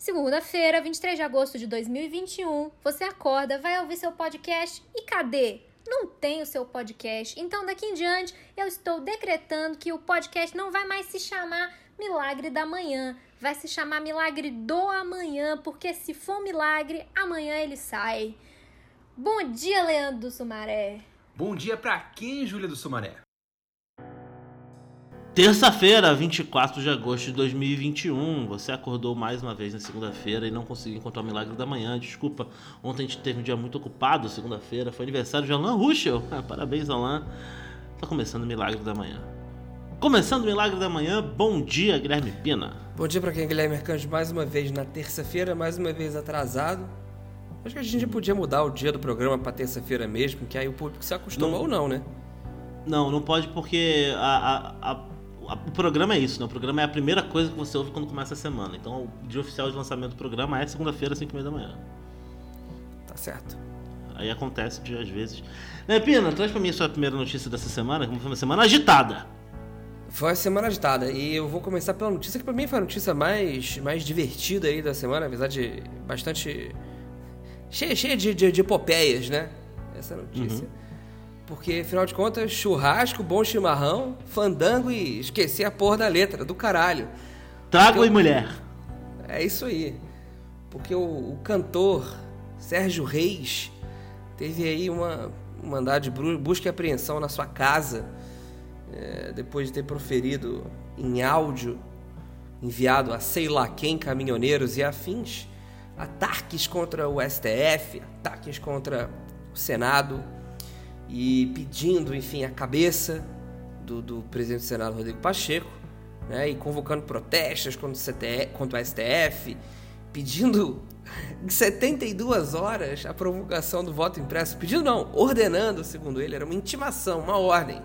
Segunda-feira, 23 de agosto de 2021, você acorda, vai ouvir seu podcast e cadê? Não tem o seu podcast. Então, daqui em diante, eu estou decretando que o podcast não vai mais se chamar Milagre da Manhã, vai se chamar Milagre do Amanhã, porque se for milagre, amanhã ele sai. Bom dia, Leandro do Sumaré. Bom dia pra quem, Júlia do Sumaré? Terça-feira, 24 de agosto de 2021. Você acordou mais uma vez na segunda-feira e não conseguiu encontrar o milagre da manhã. Desculpa, ontem a gente teve um dia muito ocupado, segunda-feira. Foi aniversário de Alain Ruschel. Ah, parabéns, Alain. Tá começando o milagre da manhã. Começando o milagre da manhã, bom dia, Guilherme Pina. Bom dia para quem é Guilherme Arcanjo, mais uma vez na terça-feira, mais uma vez atrasado. Acho que a gente podia mudar o dia do programa para terça-feira mesmo, que aí o público se acostuma não, ou não, né? Não, não pode porque a, a, a o programa é isso, né? O programa é a primeira coisa que você ouve quando começa a semana. Então, o dia oficial de lançamento do programa é segunda-feira, 5 h da manhã. Tá certo. Aí acontece de, às vezes. Né, Pina, traz pra mim a sua primeira notícia dessa semana, como foi uma semana agitada. Foi uma semana agitada. E eu vou começar pela notícia que pra mim foi a notícia mais, mais divertida aí da semana, apesar de bastante. cheia, cheia de, de, de epopeias, né? Essa notícia. Uhum. Porque, afinal de contas, churrasco, bom chimarrão, fandango e esquecer a porra da letra, do caralho. Trago e mulher. É isso aí. Porque o, o, cantor Sérgio Reis teve aí uma, um mandado de busca e apreensão na sua casa, é, depois de ter proferido em áudio, enviado a sei lá quem, caminhoneiros e afins, ataques contra o STF, ataques contra o Senado e pedindo, enfim, a cabeça do, do presidente do Senado, Rodrigo Pacheco, né, e convocando protestos contra o, CTF, contra o STF, pedindo em 72 horas a provocação do voto impresso. Pedindo não, ordenando, segundo ele, era uma intimação, uma ordem.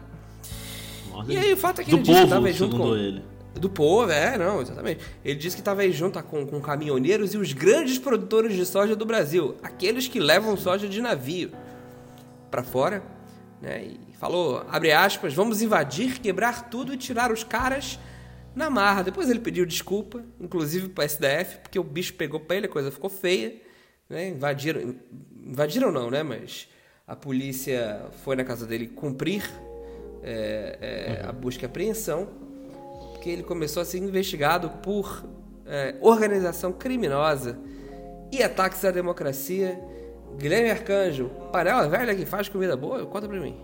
ordem e aí o fato é que ele disse que estava junto com ele. Do povo, é, não, exatamente. Ele disse que estava aí junto com, com caminhoneiros e os grandes produtores de soja do Brasil, aqueles que levam soja de navio para fora né? E falou, abre aspas, vamos invadir, quebrar tudo e tirar os caras na marra. Depois ele pediu desculpa, inclusive para SDF, porque o bicho pegou para ele, a coisa ficou feia. Né? Invadiram, invadiram não, né? Mas a polícia foi na casa dele cumprir é, é, a busca e apreensão, porque ele começou a ser investigado por é, organização criminosa e ataques à democracia Guilherme Arcanjo, panela velha que faz comida boa? Conta pra mim.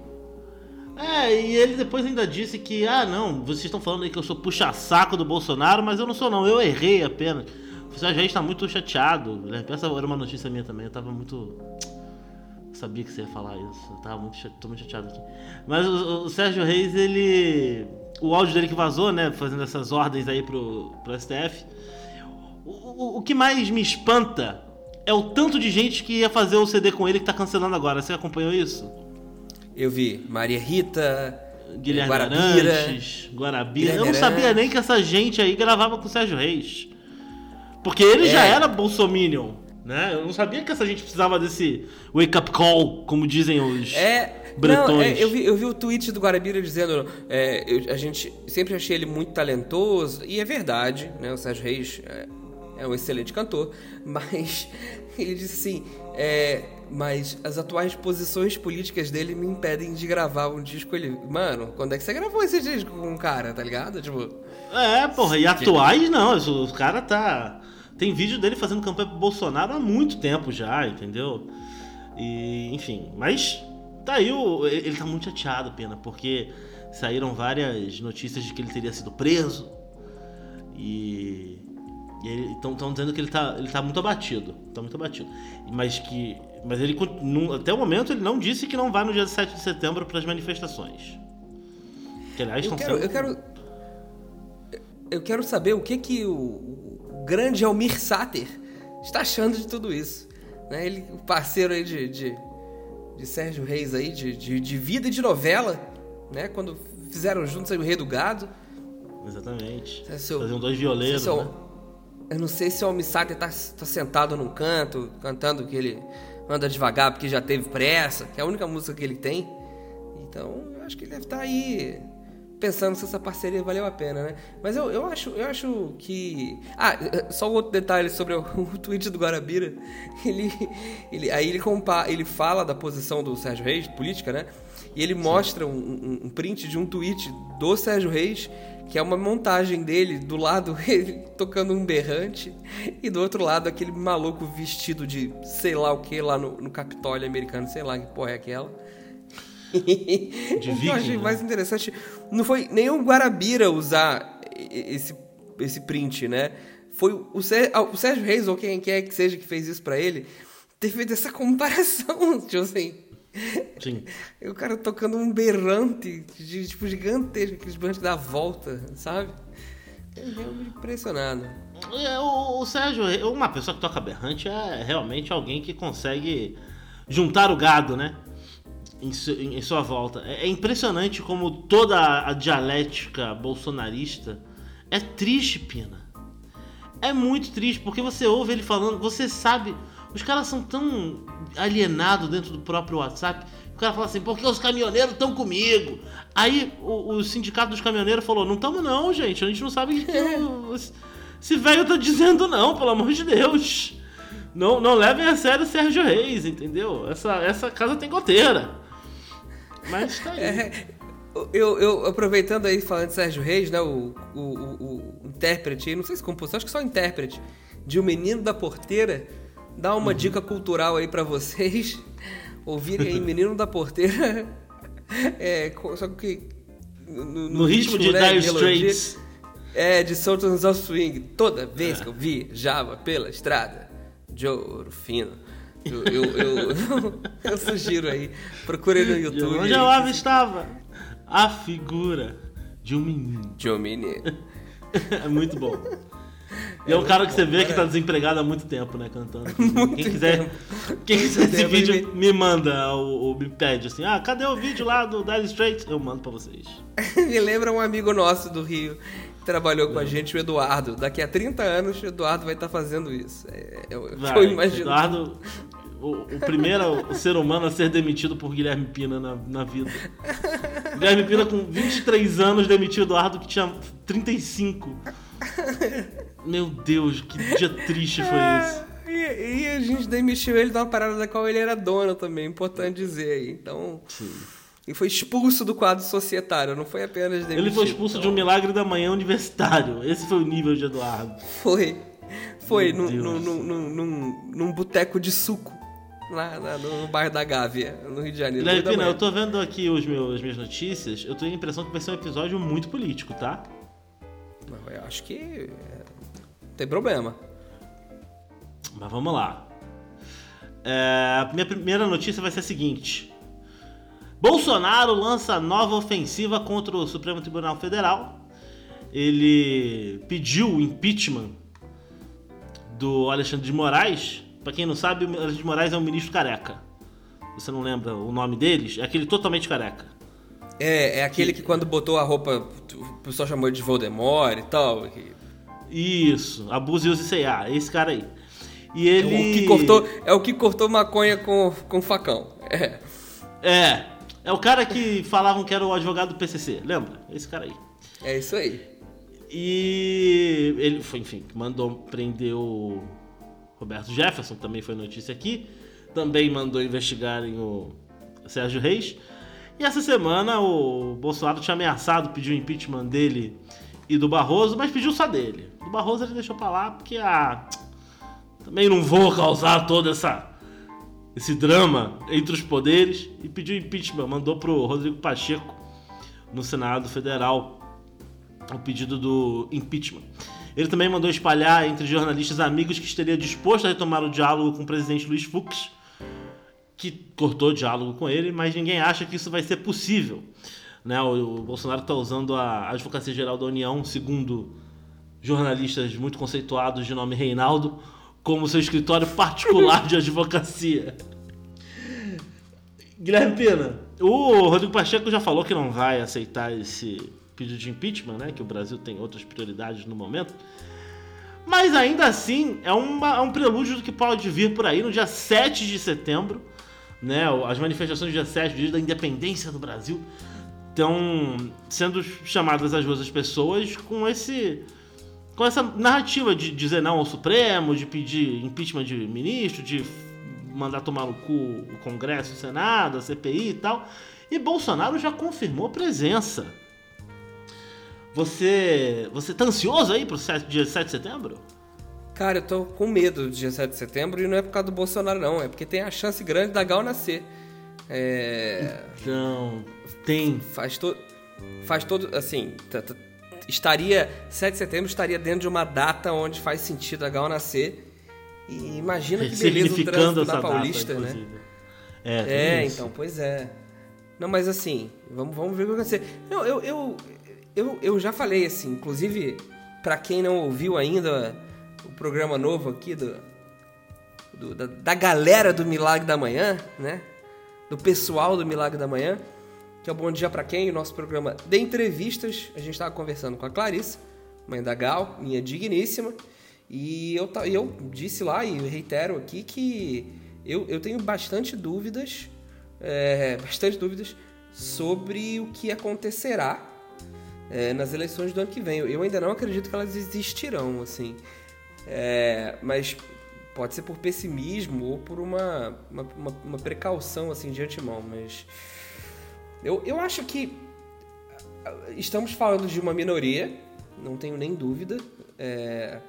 É, e ele depois ainda disse que, ah, não, vocês estão falando aí que eu sou puxa-saco do Bolsonaro, mas eu não sou não, eu errei apenas. O Sérgio Reis tá muito chateado. Essa era uma notícia minha também, eu tava muito. Eu sabia que você ia falar isso, eu tava muito, tô muito chateado aqui. Mas o, o, Sérgio Reis, ele. O áudio dele que vazou, né, fazendo essas ordens aí pro, pro STF. O, o, o que mais me espanta é o tanto de gente que ia fazer o CD com ele que tá cancelando agora. Você acompanhou isso? Eu vi. Maria Rita, Guilherme Guarabira, Arantes, Guarabira. Guilherme eu não sabia nem que essa gente aí gravava com o Sérgio Reis. Porque ele é. já era bolsominion, né? Eu não sabia que essa gente precisava desse wake-up call, como dizem os é, bretões. Não, é, eu, vi, eu vi o tweet do Guarabira dizendo é, eu, a gente sempre achei ele muito talentoso, e é verdade, né? O Sérgio Reis é, é um excelente cantor, mas ele disse assim: é, mas as atuais posições políticas dele me impedem de gravar um disco. Ele, mano, quando é que você gravou esse disco com um cara, tá ligado? Tipo. É, porra, e atuais não, o cara tá. Tem vídeo dele fazendo campanha pro Bolsonaro há muito tempo já, entendeu? E, enfim, mas tá aí, o, ele tá muito chateado, pena, porque saíram várias notícias de que ele teria sido preso. E e estão dizendo que ele está ele tá muito abatido. Tá muito abatido. Mas que. Mas ele até o momento ele não disse que não vai no dia 7 de setembro para as manifestações. Que aliás eu quero, sendo... eu quero. Eu quero saber o que, que o, o grande Almir Sater está achando de tudo isso. Né? Ele, o parceiro aí de, de, de Sérgio Reis aí, de, de, de, vida e de novela, né? Quando fizeram juntos aí o Rei do Gado. Exatamente. É seu, Faziam dois violeiros. É né? Eu não sei se o Misaki tá, tá sentado num canto, cantando que ele anda devagar porque já teve pressa, que é a única música que ele tem. Então, eu acho que ele deve estar tá aí pensando se essa parceria valeu a pena, né? Mas eu, eu, acho, eu acho que. Ah, só um outro detalhe sobre o, o tweet do Guarabira. Ele, ele, aí ele, compa, ele fala da posição do Sérgio Reis, política, né? E ele mostra um, um, um print de um tweet do Sérgio Reis que é uma montagem dele, do lado ele tocando um berrante, e do outro lado aquele maluco vestido de sei lá o que lá no, no Capitólio americano, sei lá que porra é aquela. De o que eu achei né? mais interessante não foi nenhum Guarabira usar esse, esse print, né? Foi o, Sérgio, o Sérgio Reis, ou quem quer que seja que fez isso pra ele, ter feito essa comparação, tipo assim. Sim. O cara tocando um berrante, tipo, gigantesco, aqueles berrantes que dá volta, sabe? Eu me impressionado. É, o, o Sérgio, Reis- uma pessoa que toca berrante é realmente alguém que consegue juntar o gado, né? Em, su- em- em sua volta. É, é impressionante como toda a dialética bolsonarista é triste, Pina. É muito triste, porque você ouve ele falando, você sabe. Os caras são tão alienados dentro do próprio WhatsApp. O cara fala assim, porque os caminhoneiros estão comigo. Aí o, o sindicato dos caminhoneiros falou, não estamos não, gente. A gente não sabe o que o- esse velho tá dizendo não, pelo amor de Deus. Não, não levem a sério o Sérgio Reis, entendeu? Essa, essa casa tem goteira. Mas tá aí. É, eu, eu aproveitando aí falando de Sérgio Reis, né? O, o, o, o intérprete, não sei se compositor, acho que só intérprete, de O Menino da Porteira, dá uma dica cultural aí pra vocês. Ouvirem aí Menino da Porteira. É, só que. No, No ritmo de né, Dire. Straits. É, de Sultans of Swing. Toda vez que eu viajava pela estrada de ouro fino. Eu, eu, eu, eu sugiro aí. Procure no YouTube. onde eu avistava a figura de um menino. De um menino. É muito bom. E é um cara que você vê que tá desempregado há muito tempo, né, cantando. quem quiser, quem quiser esse tempo, vídeo, me manda ou, ou me pede assim, ah, cadê o vídeo lá do Dire Straits? Eu mando pra vocês. Me lembra um amigo nosso do Rio que trabalhou com a gente, o Eduardo. Daqui a 30 anos, o Eduardo vai estar fazendo isso. É, é que Vai, eu imagino. Eduardo, o, o primeiro o ser humano a ser demitido por Guilherme Pina na, na vida. Guilherme Pina, com 23 anos, demitiu o Eduardo que tinha 35. Meu Deus, que dia triste foi esse. É, E, e a gente demitiu ele de uma parada da qual ele era dono também, importante dizer aí. Então. E foi expulso do quadro societário, não foi apenas demitido. Ele foi expulso de um milagre da manhã universitário. Esse foi o nível de Eduardo. Foi. Foi num, num, num, num, num, boteco de suco. Lá, lá no bairro da Gávea, no Rio de Janeiro. Da Pina, eu tô vendo aqui os meus, as minhas notícias. Eu tenho a impressão que vai ser um episódio muito político, tá? Não, eu acho que. é, tem problema. Mas vamos lá. É, a minha primeira notícia vai ser a seguinte: Bolsonaro lança nova ofensiva contra o Supremo Tribunal Federal. Ele pediu o impeachment do Alexandre de Moraes. Pra quem não sabe, o Alexandre de Moraes é um ministro careca. Você não lembra o nome deles? É aquele totalmente careca. É, é aquele que quando botou a roupa, o pessoal chamou de Voldemort e tal. que- Isso, Abuso e use C&A, esse cara aí. E É ele. o que cortou, é o que cortou maconha com, com facão. É. É. É o cara que falavam que era o advogado do PCC, lembra? Esse cara aí. É isso aí. E ele foi, enfim, mandou prender o Roberto Jefferson, que também foi notícia aqui. Também mandou investigarem o Sérgio Reis. E essa semana o Bolsonaro tinha ameaçado pedir o impeachment dele e do Barroso, mas pediu só dele. Do Barroso ele deixou pra lá porque ah, também não vou causar todo essa esse drama entre os poderes e pediu impeachment, mandou pro Rodrigo Pacheco no Senado Federal o pedido do impeachment. Ele também mandou espalhar entre jornalistas amigos que estaria disposto a retomar o diálogo com o presidente Luiz Fux, que cortou o diálogo com ele, mas ninguém acha que isso vai ser possível. Né? O, o Bolsonaro está usando a Advocacia Geral da União, segundo jornalistas muito conceituados de nome Reinaldo, como seu escritório particular de advocacia. Guilherme Pina, o Rodrigo Pacheco já falou que não vai aceitar esse pedido de impeachment, né? Que o Brasil tem outras prioridades no momento. Mas ainda assim, é, uma- é um prelúdio do que pode vir por aí no dia 7 de setembro, né? As manifestações do dia 7, dia da independência do Brasil. estão sendo chamadas às ruas as pessoas com esse com essa narrativa de dizer não ao Supremo, de pedir impeachment de ministro, de mandar tomar no cu o Congresso, o Senado, a CPI e tal. E Bolsonaro já confirmou presença. Você, você tá ansioso aí pro 7, dia 7 de setembro? Cara, eu tô com medo do dia 7 de setembro e não é por causa do Bolsonaro, não. É porque tem a chance grande da Gal nascer. É. Então, tem. Faz todo. Faz todo. Assim. Estaria. 7 de setembro estaria dentro de uma data onde faz sentido a Gal nascer. E imagina que beleza o trânsito da Paulista, data, né? É, é então, pois é. Não, mas assim, vamos, vamos ver o que vai acontecer. Não, eu, eu, eu, eu já falei assim, inclusive, para quem não ouviu ainda o programa novo aqui do, do da, da, galera do Milagre da Manhã, né? Do pessoal do Milagre da Manhã, que é o Bom Dia para Quem, o nosso programa de entrevistas. A gente estava conversando com a Clarice, mãe da Gal, minha digníssima, e eu, eu disse lá e reitero aqui que eu, eu tenho bastante dúvidas, é, bastante dúvidas sobre o que acontecerá é, nas eleições do ano que vem. Eu ainda não acredito que elas existirão, assim. É, mas pode ser por pessimismo ou por uma, uma, uma, uma, precaução, assim, de antemão. Mas eu, eu acho que estamos falando de uma minoria, não tenho nem dúvida. É,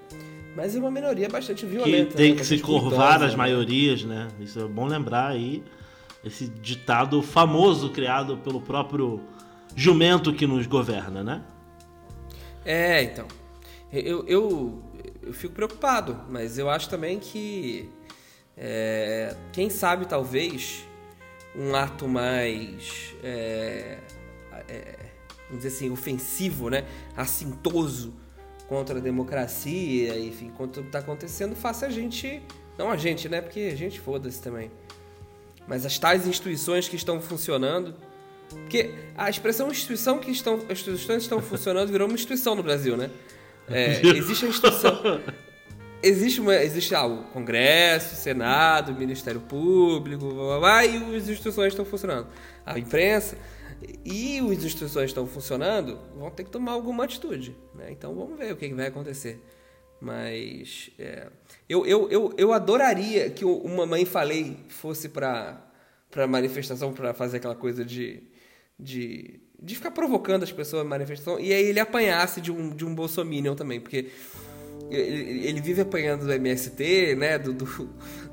mas é uma minoria bastante violenta. Que tem né? que se curvar as né? maiorias, né? Isso é bom lembrar aí. Esse ditado famoso criado pelo próprio jumento que nos governa, né? É, então. Eu, eu, eu fico preocupado, mas eu acho também que. É, quem sabe, talvez, um ato mais. É, é, vamos dizer assim, ofensivo, né? Assintoso contra a democracia, enfim, contra o que está acontecendo, faça a gente. Não a gente, né? Porque a gente foda-se também. Mas as tais instituições que estão funcionando porque a expressão instituição que estão, as instituições estão funcionando virou uma instituição no Brasil, né? É, existe a instituição. Existe, uma, existe ah, o Congresso, o Senado, o Ministério Público, blá, blá, blá, e as instituições estão funcionando. A imprensa. E as instituições estão funcionando, vão ter que tomar alguma atitude. Né? Então vamos ver o que, que vai acontecer. Mas é, eu, eu, eu, eu adoraria que uma mãe falei fosse para para manifestação para fazer aquela coisa de de, de ficar provocando as pessoas na manifestação e aí ele apanhasse de um, de um bolsominion também, porque ele, ele vive apanhando do MST, né, do, do,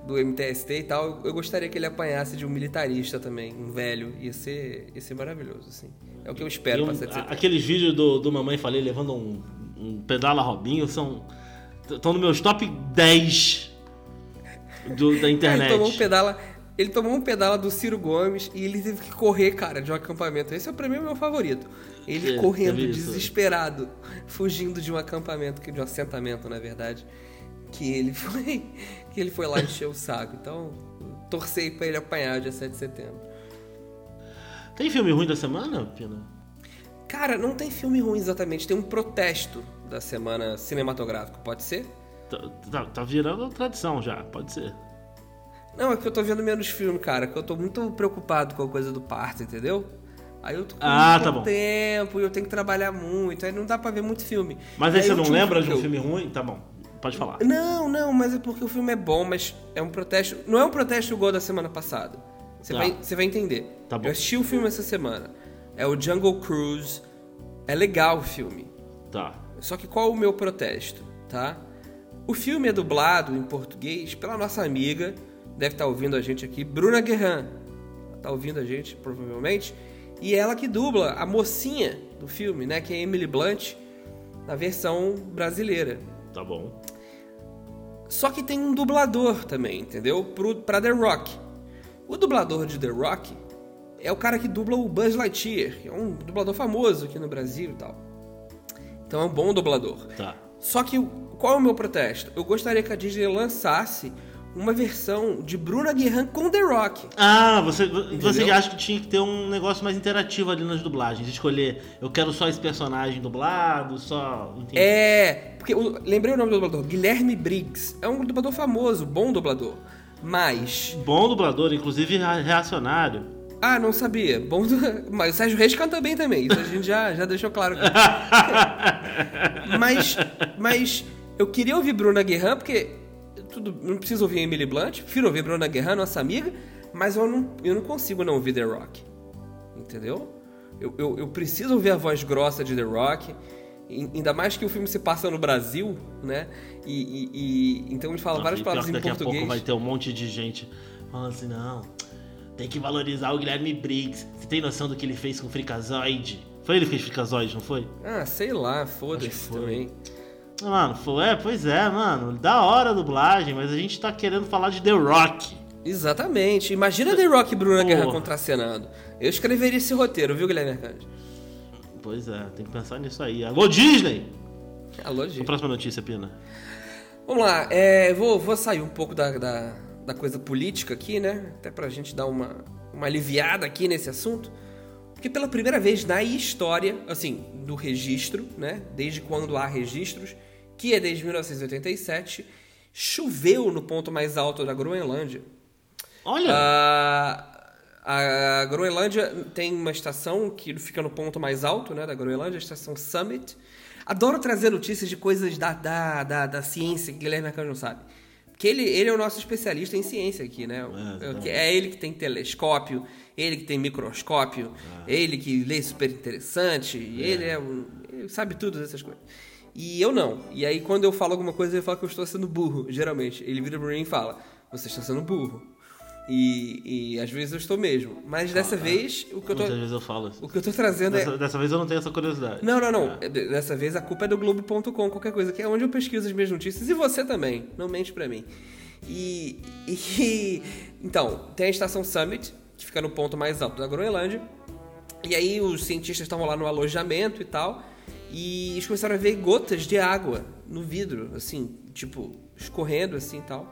do, MTST e tal. Eu gostaria que ele apanhasse de um militarista também, um velho. Ia ser, ia ser maravilhoso, assim. É o que eu espero um, pra Aqueles vídeos do, do Mamãe Falei levando um, um pedala Robinho são... Estão nos meus top 10 do, da internet. Ele tomou um pedala... Ele tomou um pedala do Ciro Gomes e ele teve que correr, cara, de um acampamento. Esse é pra mim o meu favorito. Ele é, correndo, desesperado, fugindo de um acampamento, de um assentamento, na verdade. Que ele foi. Que ele foi lá encher o saco. Então, torcei pra ele apanhar dia 7 de setembro. Tem filme ruim da semana, Pina? Cara, não tem filme ruim exatamente. Tem um protesto da semana cinematográfica, pode ser? Tá, tá, tá virando tradição já, pode ser. Não, é que eu tô vendo menos filme, cara, que eu tô muito preocupado com a coisa do parto, entendeu? Aí eu tô com ah, muito tá bom. tempo e eu tenho que trabalhar muito, aí não dá pra ver muito filme. Mas aí, aí você não lembra de um eu... filme ruim? Tá bom, pode falar. Não, não, mas é porque o filme é bom, mas é um protesto. Não é um protesto igual da semana passada. Você, tá. vai, você vai entender. Tá bom. Eu assisti o filme essa semana. É o Jungle Cruise. É legal o filme. Tá. Só que qual o meu protesto, tá? O filme é dublado em português pela nossa amiga deve estar tá ouvindo a gente aqui, Bruna Guerran. Está ouvindo a gente, provavelmente. E ela que dubla a mocinha do filme, né? Que é Emily Blunt, na versão brasileira. Tá bom. Só que tem um dublador também, entendeu? Pro, pra The Rock. O dublador de The Rock é o cara que dubla o Buzz Lightyear, que é um dublador famoso aqui no Brasil e tal. Então é um bom dublador. Tá. Só que qual é o meu protesto? Eu gostaria que a Disney lançasse uma versão de Bruna Guerran com The Rock. Ah, você, você acha que tinha que ter um negócio mais interativo ali nas dublagens? Escolher, eu quero só esse personagem dublado, só. Entendi. É, porque eu, lembrei o nome do dublador: Guilherme Briggs. É um dublador famoso, bom dublador. Mas. Bom dublador, inclusive reacionário. Ah, não sabia. Bom, do- mas o Sérgio Reis canta bem também. Isso a gente já, já deixou claro. mas, mas eu queria ouvir Bruna Guerran, porque tudo, não preciso ouvir Emily Blunt. Prefiro ouvir Bruna Guerran, nossa amiga. Mas eu não, eu não consigo não ouvir The Rock. Entendeu? Eu, eu, eu preciso ouvir a voz grossa de The Rock. Ainda mais que o filme se passa no Brasil, né? E, e- e- então ele fala várias palavras em daqui a português. pouco vai ter um monte de gente falando assim, não, tem que valorizar o Guilherme Briggs. Você tem noção do que ele fez com o Freakazoid? Foi ele que fez Freakazoid, não foi? Ah, sei lá, foda-se foi. Mano, foi, é, pois é, mano. Da hora a dublagem, mas a gente tá querendo falar de The Rock. Exatamente. Imagina The Rock e Bruna. Guerra contracenando. Eu escreveria esse roteiro, viu, Guilherme Arcanjo? Pois é, tem que pensar nisso aí. Alô, Disney! Alô, A gente. próxima notícia, Pina. Vamos lá, é, vou, vou sair um pouco da, da, da coisa política aqui, né? Até pra gente dar uma, uma aliviada aqui nesse assunto. Porque pela primeira vez na história, assim, do registro, né? Desde quando há registros, que é desde 1987, choveu no ponto mais alto da Groenlândia. Olha! Ah, a Groenlândia tem uma estação que fica no ponto mais alto né, da Groenlândia, a estação Summit. Adoro trazer notícias de coisas da, da, da, da ciência que Guilherme Arcanjo não sabe. Porque ele, ele é o nosso especialista em ciência aqui, né? É, É, é ele que tem telescópio, ele que tem microscópio, É. ele que lê super interessante, ele é um, ele sabe tudo dessas coisas. E eu não. E aí quando eu falo alguma coisa, ele fala que eu estou sendo burro, geralmente. Ele vira pra mim e fala, você está sendo burro. E, e às vezes eu estou mesmo. Mas dessa vez, o que eu tô, Muitas vezes eu falo assim. o que eu tô trazendo é... Dessa, dessa vez eu não tenho essa curiosidade. Não, não, não. Dessa vez a culpa é do Globo.com, qualquer coisa, que é onde eu pesquiso as minhas notícias. E você também, não mente pra mim. E, e- Então, tem a estação Summit, que fica no ponto mais alto da Groenlândia. E aí os cientistas estavam lá no alojamento e tal. E eles começaram a ver gotas de água no vidro, assim, tipo, escorrendo assim e tal.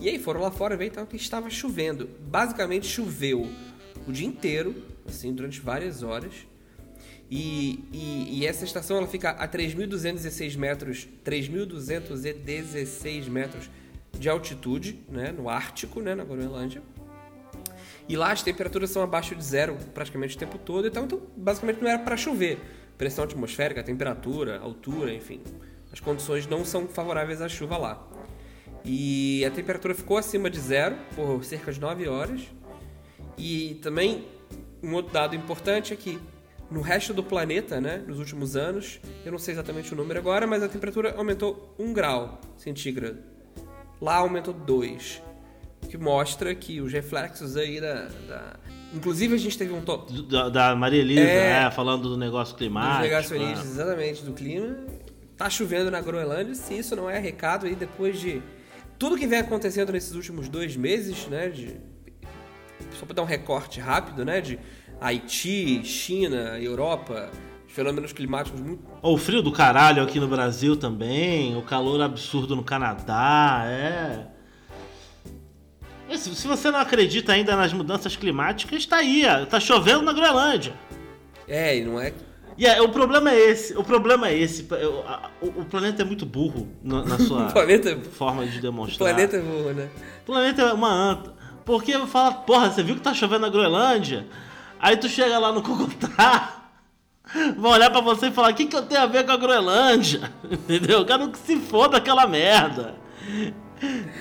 E aí foram lá fora ver então que estava chovendo. Basicamente choveu o dia inteiro, assim, durante várias horas. E, e, e essa estação ela fica a 3.216 metros, 3.216 metros de altitude, né, no Ártico, né, na Groenlândia. E lá as temperaturas são abaixo de zero praticamente o tempo todo, então, então basicamente não era para chover. Pressão atmosférica, temperatura, altura, enfim. As condições não são favoráveis à chuva lá. E a temperatura ficou acima de zero por cerca de 9 horas. E também um outro dado importante é que no resto do planeta, né, nos últimos anos, eu não sei exatamente o número agora, mas a temperatura aumentou 1 grau centígrado. Lá aumentou 2. Que mostra que os reflexos aí da. da- Inclusive a gente teve um top Da, da Maria Elisa, É. né? Falando do negócio dos climático. negacionistas, né? exatamente, do clima. Tá chovendo na Groenlândia, se isso não é recado aí depois de tudo que vem acontecendo nesses últimos dois meses, né? De, só para dar um recorte rápido, né? De Haiti, China, Europa, fenômenos climáticos muito. O frio do caralho aqui no Brasil também, o calor absurdo no Canadá, é. Se você não acredita ainda nas mudanças climáticas, tá aí, tá chovendo na Groenlândia. É, e não é. E é, o problema é esse, o problema é esse. eu- a- O, o planeta é muito burro na, na sua O planeta, forma de o demonstrar. planeta é burro, né? O planeta é uma anta. Porque fala, porra, você viu que tá chovendo na Groenlândia? Aí tu chega lá no Cogotá, vão olhar pra você e falar, o que, que eu tenho a ver com a Groenlândia? Entendeu? Eu quero que se foda aquela merda.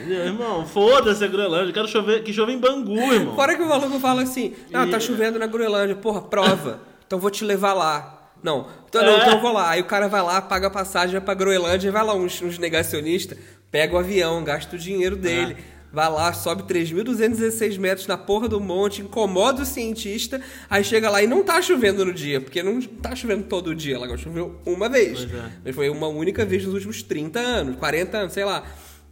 Irmão? Foda-se a Groenlândia, eu quero chover, que chova em Bangu, irmão. Fora que o maluco fala assim: Ah, tá chovendo na Groenlândia, porra, prova. Então vou te levar lá. Não, então, não, É. então eu vou lá. Aí o cara vai lá, paga a passagem, vai pra Groenlândia, vai lá uns, uns negacionistas, pega o avião, gasta o dinheiro dele. É. Vai lá, sobe 3.216 metros na porra do monte, incomoda o cientista, aí chega lá e não tá chovendo no dia, porque não tá chovendo todo dia, lá choveu uma vez. É. Mas foi uma única vez nos últimos 30 anos, 40 anos, sei lá.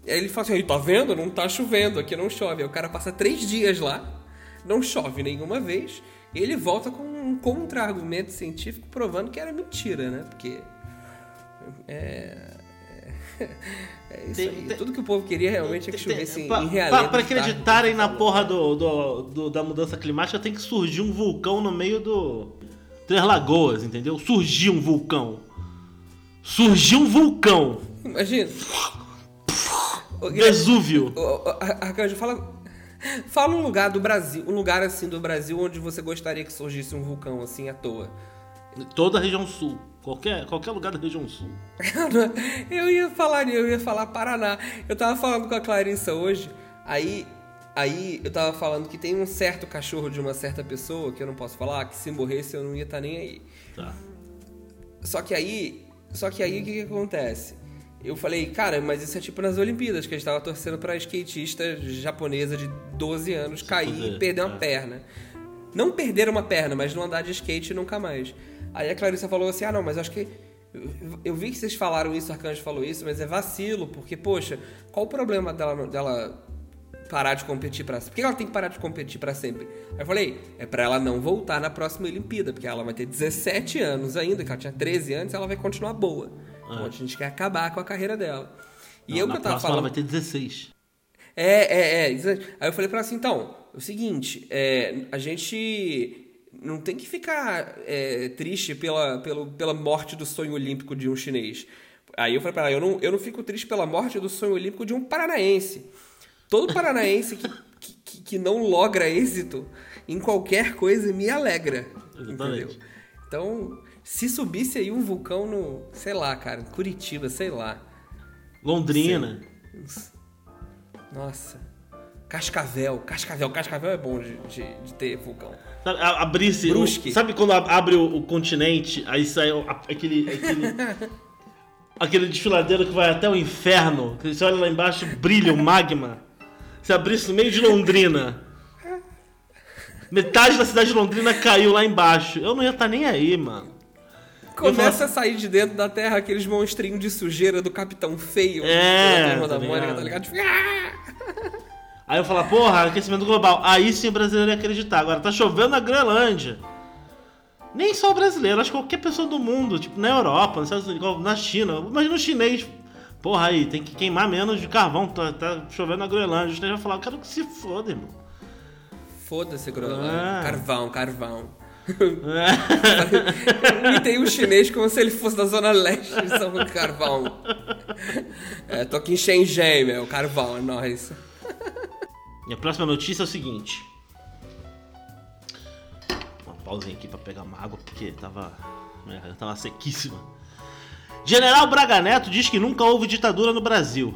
Aí ele fala assim, "Aí, tá vendo? Não tá chovendo, aqui não chove. Aí o cara passa três dias lá, não chove nenhuma vez, e ele volta com um contra-argumento científico provando que era mentira, né? Porque... É... É isso Tem- aí. tem- Tudo que o povo queria realmente é que chovesse em, pra, em pra, realengo. pra acreditarem na porra do, do- do- da mudança climática, tem que surgir um vulcão no meio do. Três Lagoas, entendeu? Surgiu um vulcão. Surgiu um vulcão. Imagina. Vesúvio. Arcanjo, fala... Fala um lugar do Brasil, um lugar assim do Brasil onde você gostaria que surgisse um vulcão assim à toa. Toda a região sul. Qualquer, qualquer lugar da região sul. eu ia falar, eu ia falar Paraná. Eu tava falando com a Clarissa hoje, aí aí eu tava falando que tem um certo cachorro de uma certa pessoa, que eu não posso falar, que se morresse eu não ia estar tá nem aí. Tá. Só que aí, só que aí o que, que acontece? Eu falei, cara, mas isso é tipo nas Olimpíadas, que a gente tava torcendo pra skatista japonesa de 12 anos cair e perder uma é. perna. Não perder uma perna, mas não andar de skate nunca mais. Aí a Clarissa falou assim: ah, não, mas acho que. Eu vi que vocês falaram isso, o Arcanjo falou isso, mas é vacilo, porque, poxa, qual o problema dela, dela parar de competir para sempre? Por que ela tem que parar de competir para sempre? Aí eu falei: é para ela não voltar na próxima Olimpíada, porque ela vai ter 17 anos ainda, que ela tinha 13 anos, ela vai continuar boa. É. Então a gente quer acabar com a carreira dela. E não, eu que eu tava falando. Ela vai ter 16. É, é, é. Aí eu falei pra ela assim: então, é o seguinte, é, a gente não tem que ficar é, triste pela, pela, pela morte do sonho olímpico de um chinês. Aí eu falei para ela, eu não, eu não fico triste pela morte do sonho olímpico de um paranaense. Todo paranaense que, que, que não logra êxito em qualquer coisa me alegra. Entendeu? Então, se subisse aí um vulcão no, sei lá, cara, Curitiba, sei lá. Londrina. Sei. Nossa. Cascavel. Cascavel. Cascavel é bom de, de, de ter vulcão. Sabe, abrisse. Brusque. Sabe quando abre o, o continente, aí sai aquele. aquele... aquele desfiladeiro que vai até o inferno. Que você olha lá embaixo, brilha o magma. Se abrisse no meio de Londrina. Metade da cidade de Londrina caiu lá embaixo. Eu não ia estar tá nem aí, mano. Começa a sair de dentro da terra aqueles monstrinhos de sujeira do Capitão Feio. É. Da, da Mônica, tá ligado? Tipo, Aí eu falo, porra, aquecimento global. Aí sim o brasileiro ia acreditar. Agora tá chovendo na Groenlândia. Nem só o brasileiro, acho que qualquer pessoa do mundo, tipo na Europa, nos Estados Unidos, na China. Imagina o chinês. Porra, aí tem que queimar menos de carvão, tá, tá chovendo na Groenlândia. O chinês vai falar, eu quero que se foda, irmão. Foda-se, Groenlândia. É. Carvão, carvão. É. e tem o chinês como se ele fosse da zona leste de São Carvão. É, tô aqui em Shenzhen, meu, carvão, é nóis. E a próxima notícia é o seguinte. Uma pausinha aqui pra pegar uma água, porque tava. É, tava sequíssima. General Braga Neto diz que nunca houve ditadura no Brasil.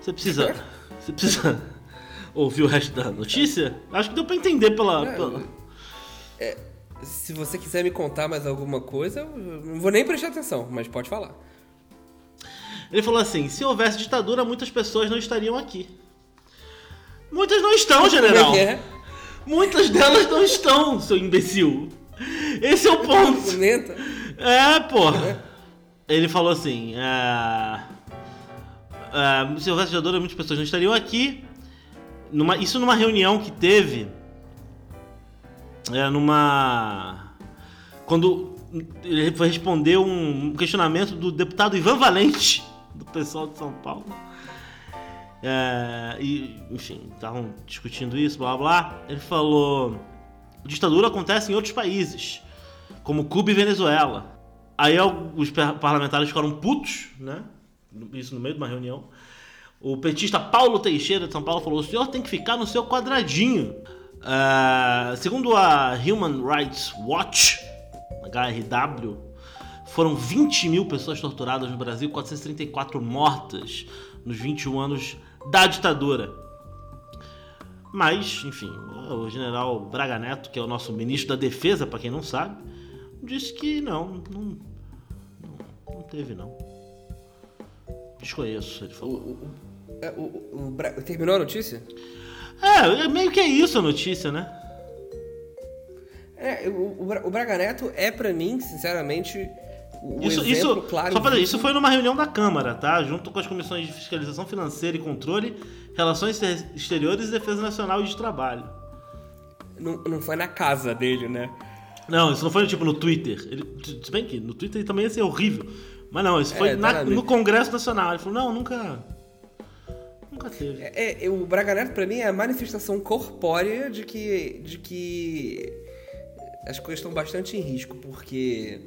Você precisa. Você precisa ouvir o resto da notícia? Acho que deu pra entender pela. É, pela... É, se você quiser me contar mais alguma coisa, eu não vou nem prestar atenção, mas pode falar. Ele falou assim: se houvesse ditadura, muitas pessoas não estariam aqui. Muitas não estão, general. É que é? Muitas delas não estão, seu imbecil. Esse é o ponto. É, porra. Ele falou assim: é, é, se houvesse jogador, muitas pessoas não estariam aqui. Numa, isso numa reunião que teve. É, numa. Quando ele foi responder um questionamento do deputado Ivan Valente, do pessoal de São Paulo. É, e, enfim, estavam discutindo isso, blá blá. Ele falou: ditadura acontece em outros países, como Cuba e Venezuela. Aí os parlamentares ficaram putos, né? Isso no meio de uma reunião. O petista Paulo Teixeira de São Paulo falou: o senhor tem que ficar no seu quadradinho. É, segundo a Human Rights Watch, HRW, foram 20 mil pessoas torturadas no Brasil, 434 mortas nos 21 anos da ditadura. Mas, enfim, o general Braga Neto, que é o nosso ministro da Defesa, para quem não sabe, disse que não, não, não, teve não. Desconheço, ele falou. O, o, o, o terminou a notícia? É, é, meio que é isso a notícia, né? É, o, o Braga Neto é para mim, sinceramente, isso, isso, claro só para isso foi numa reunião da Câmara, tá? Junto com as comissões de fiscalização financeira e controle, relações exteriores e defesa nacional e de trabalho. Não, não foi na casa dele, né? Não, isso não foi tipo no Twitter. Ele, se bem que no Twitter ele também ia ser horrível. Mas não, isso foi é, na, no Congresso Nacional. Ele falou, não, nunca. Nunca teve. É, é, o Braga Neto, pra mim, é a manifestação corpórea de que. de que as coisas estão bastante em risco, porque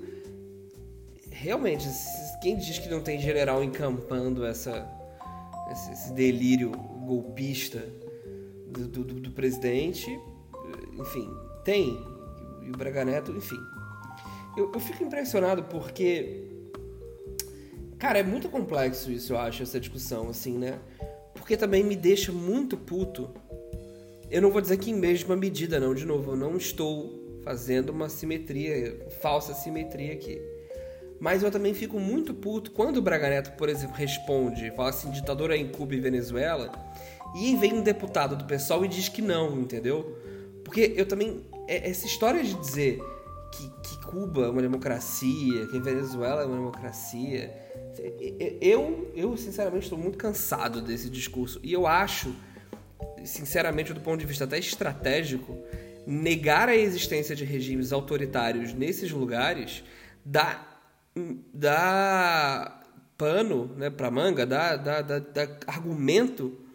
realmente, quem diz que não tem general encampando essa, esse, delírio golpista do, do, do presidente, enfim, tem. E o Braga Neto, enfim. Eu, eu fico impressionado porque. Cara, é muito complexo isso, eu acho, essa discussão, assim, né? Porque também me deixa muito puto. Eu não vou dizer que em mesma medida, não, de novo, eu não estou fazendo uma simetria, falsa simetria aqui. Mas eu também fico muito puto quando o Braga Neto, por exemplo, responde, fala assim, ditadura em Cuba e Venezuela, e vem um deputado do pessoal e diz que não, entendeu? Porque eu também. é- Essa história de dizer que, que Cuba é uma democracia, que Venezuela é uma democracia. Eu, eu, sinceramente, estou muito cansado desse discurso. E eu acho, sinceramente, do ponto de vista até estratégico, negar a existência de regimes autoritários nesses lugares dá, dá pano né, para manga, dá, dá, dá, dá argumento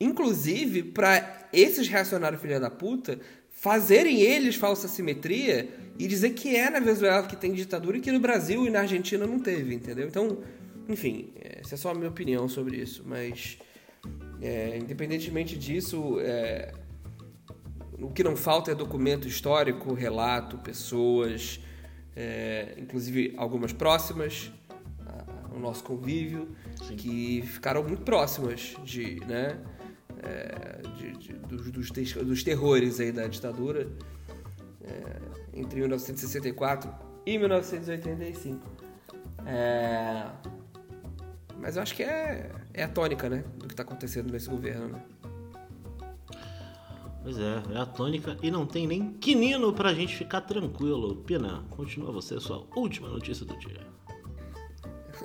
inclusive para esses reacionários filha da puta fazerem eles falsa simetria e dizer que é na Venezuela que tem ditadura e que no Brasil e na Argentina não teve, entendeu? Então, enfim, essa é só a minha opinião sobre isso, mas é, independentemente disso, é, o que não falta é documento histórico, relato, pessoas, é, inclusive algumas próximas ao nosso convívio, Sim. que ficaram muito próximas de, né, é, de- de- dos, dos dos terrores aí da ditadura é, entre 1964 e 1985. É, mas eu acho que é, é a tônica, né, do que está acontecendo nesse governo. Né? Pois é, é a tônica e não tem nem quinino pra gente ficar tranquilo. Pina, continua você a sua última notícia do dia.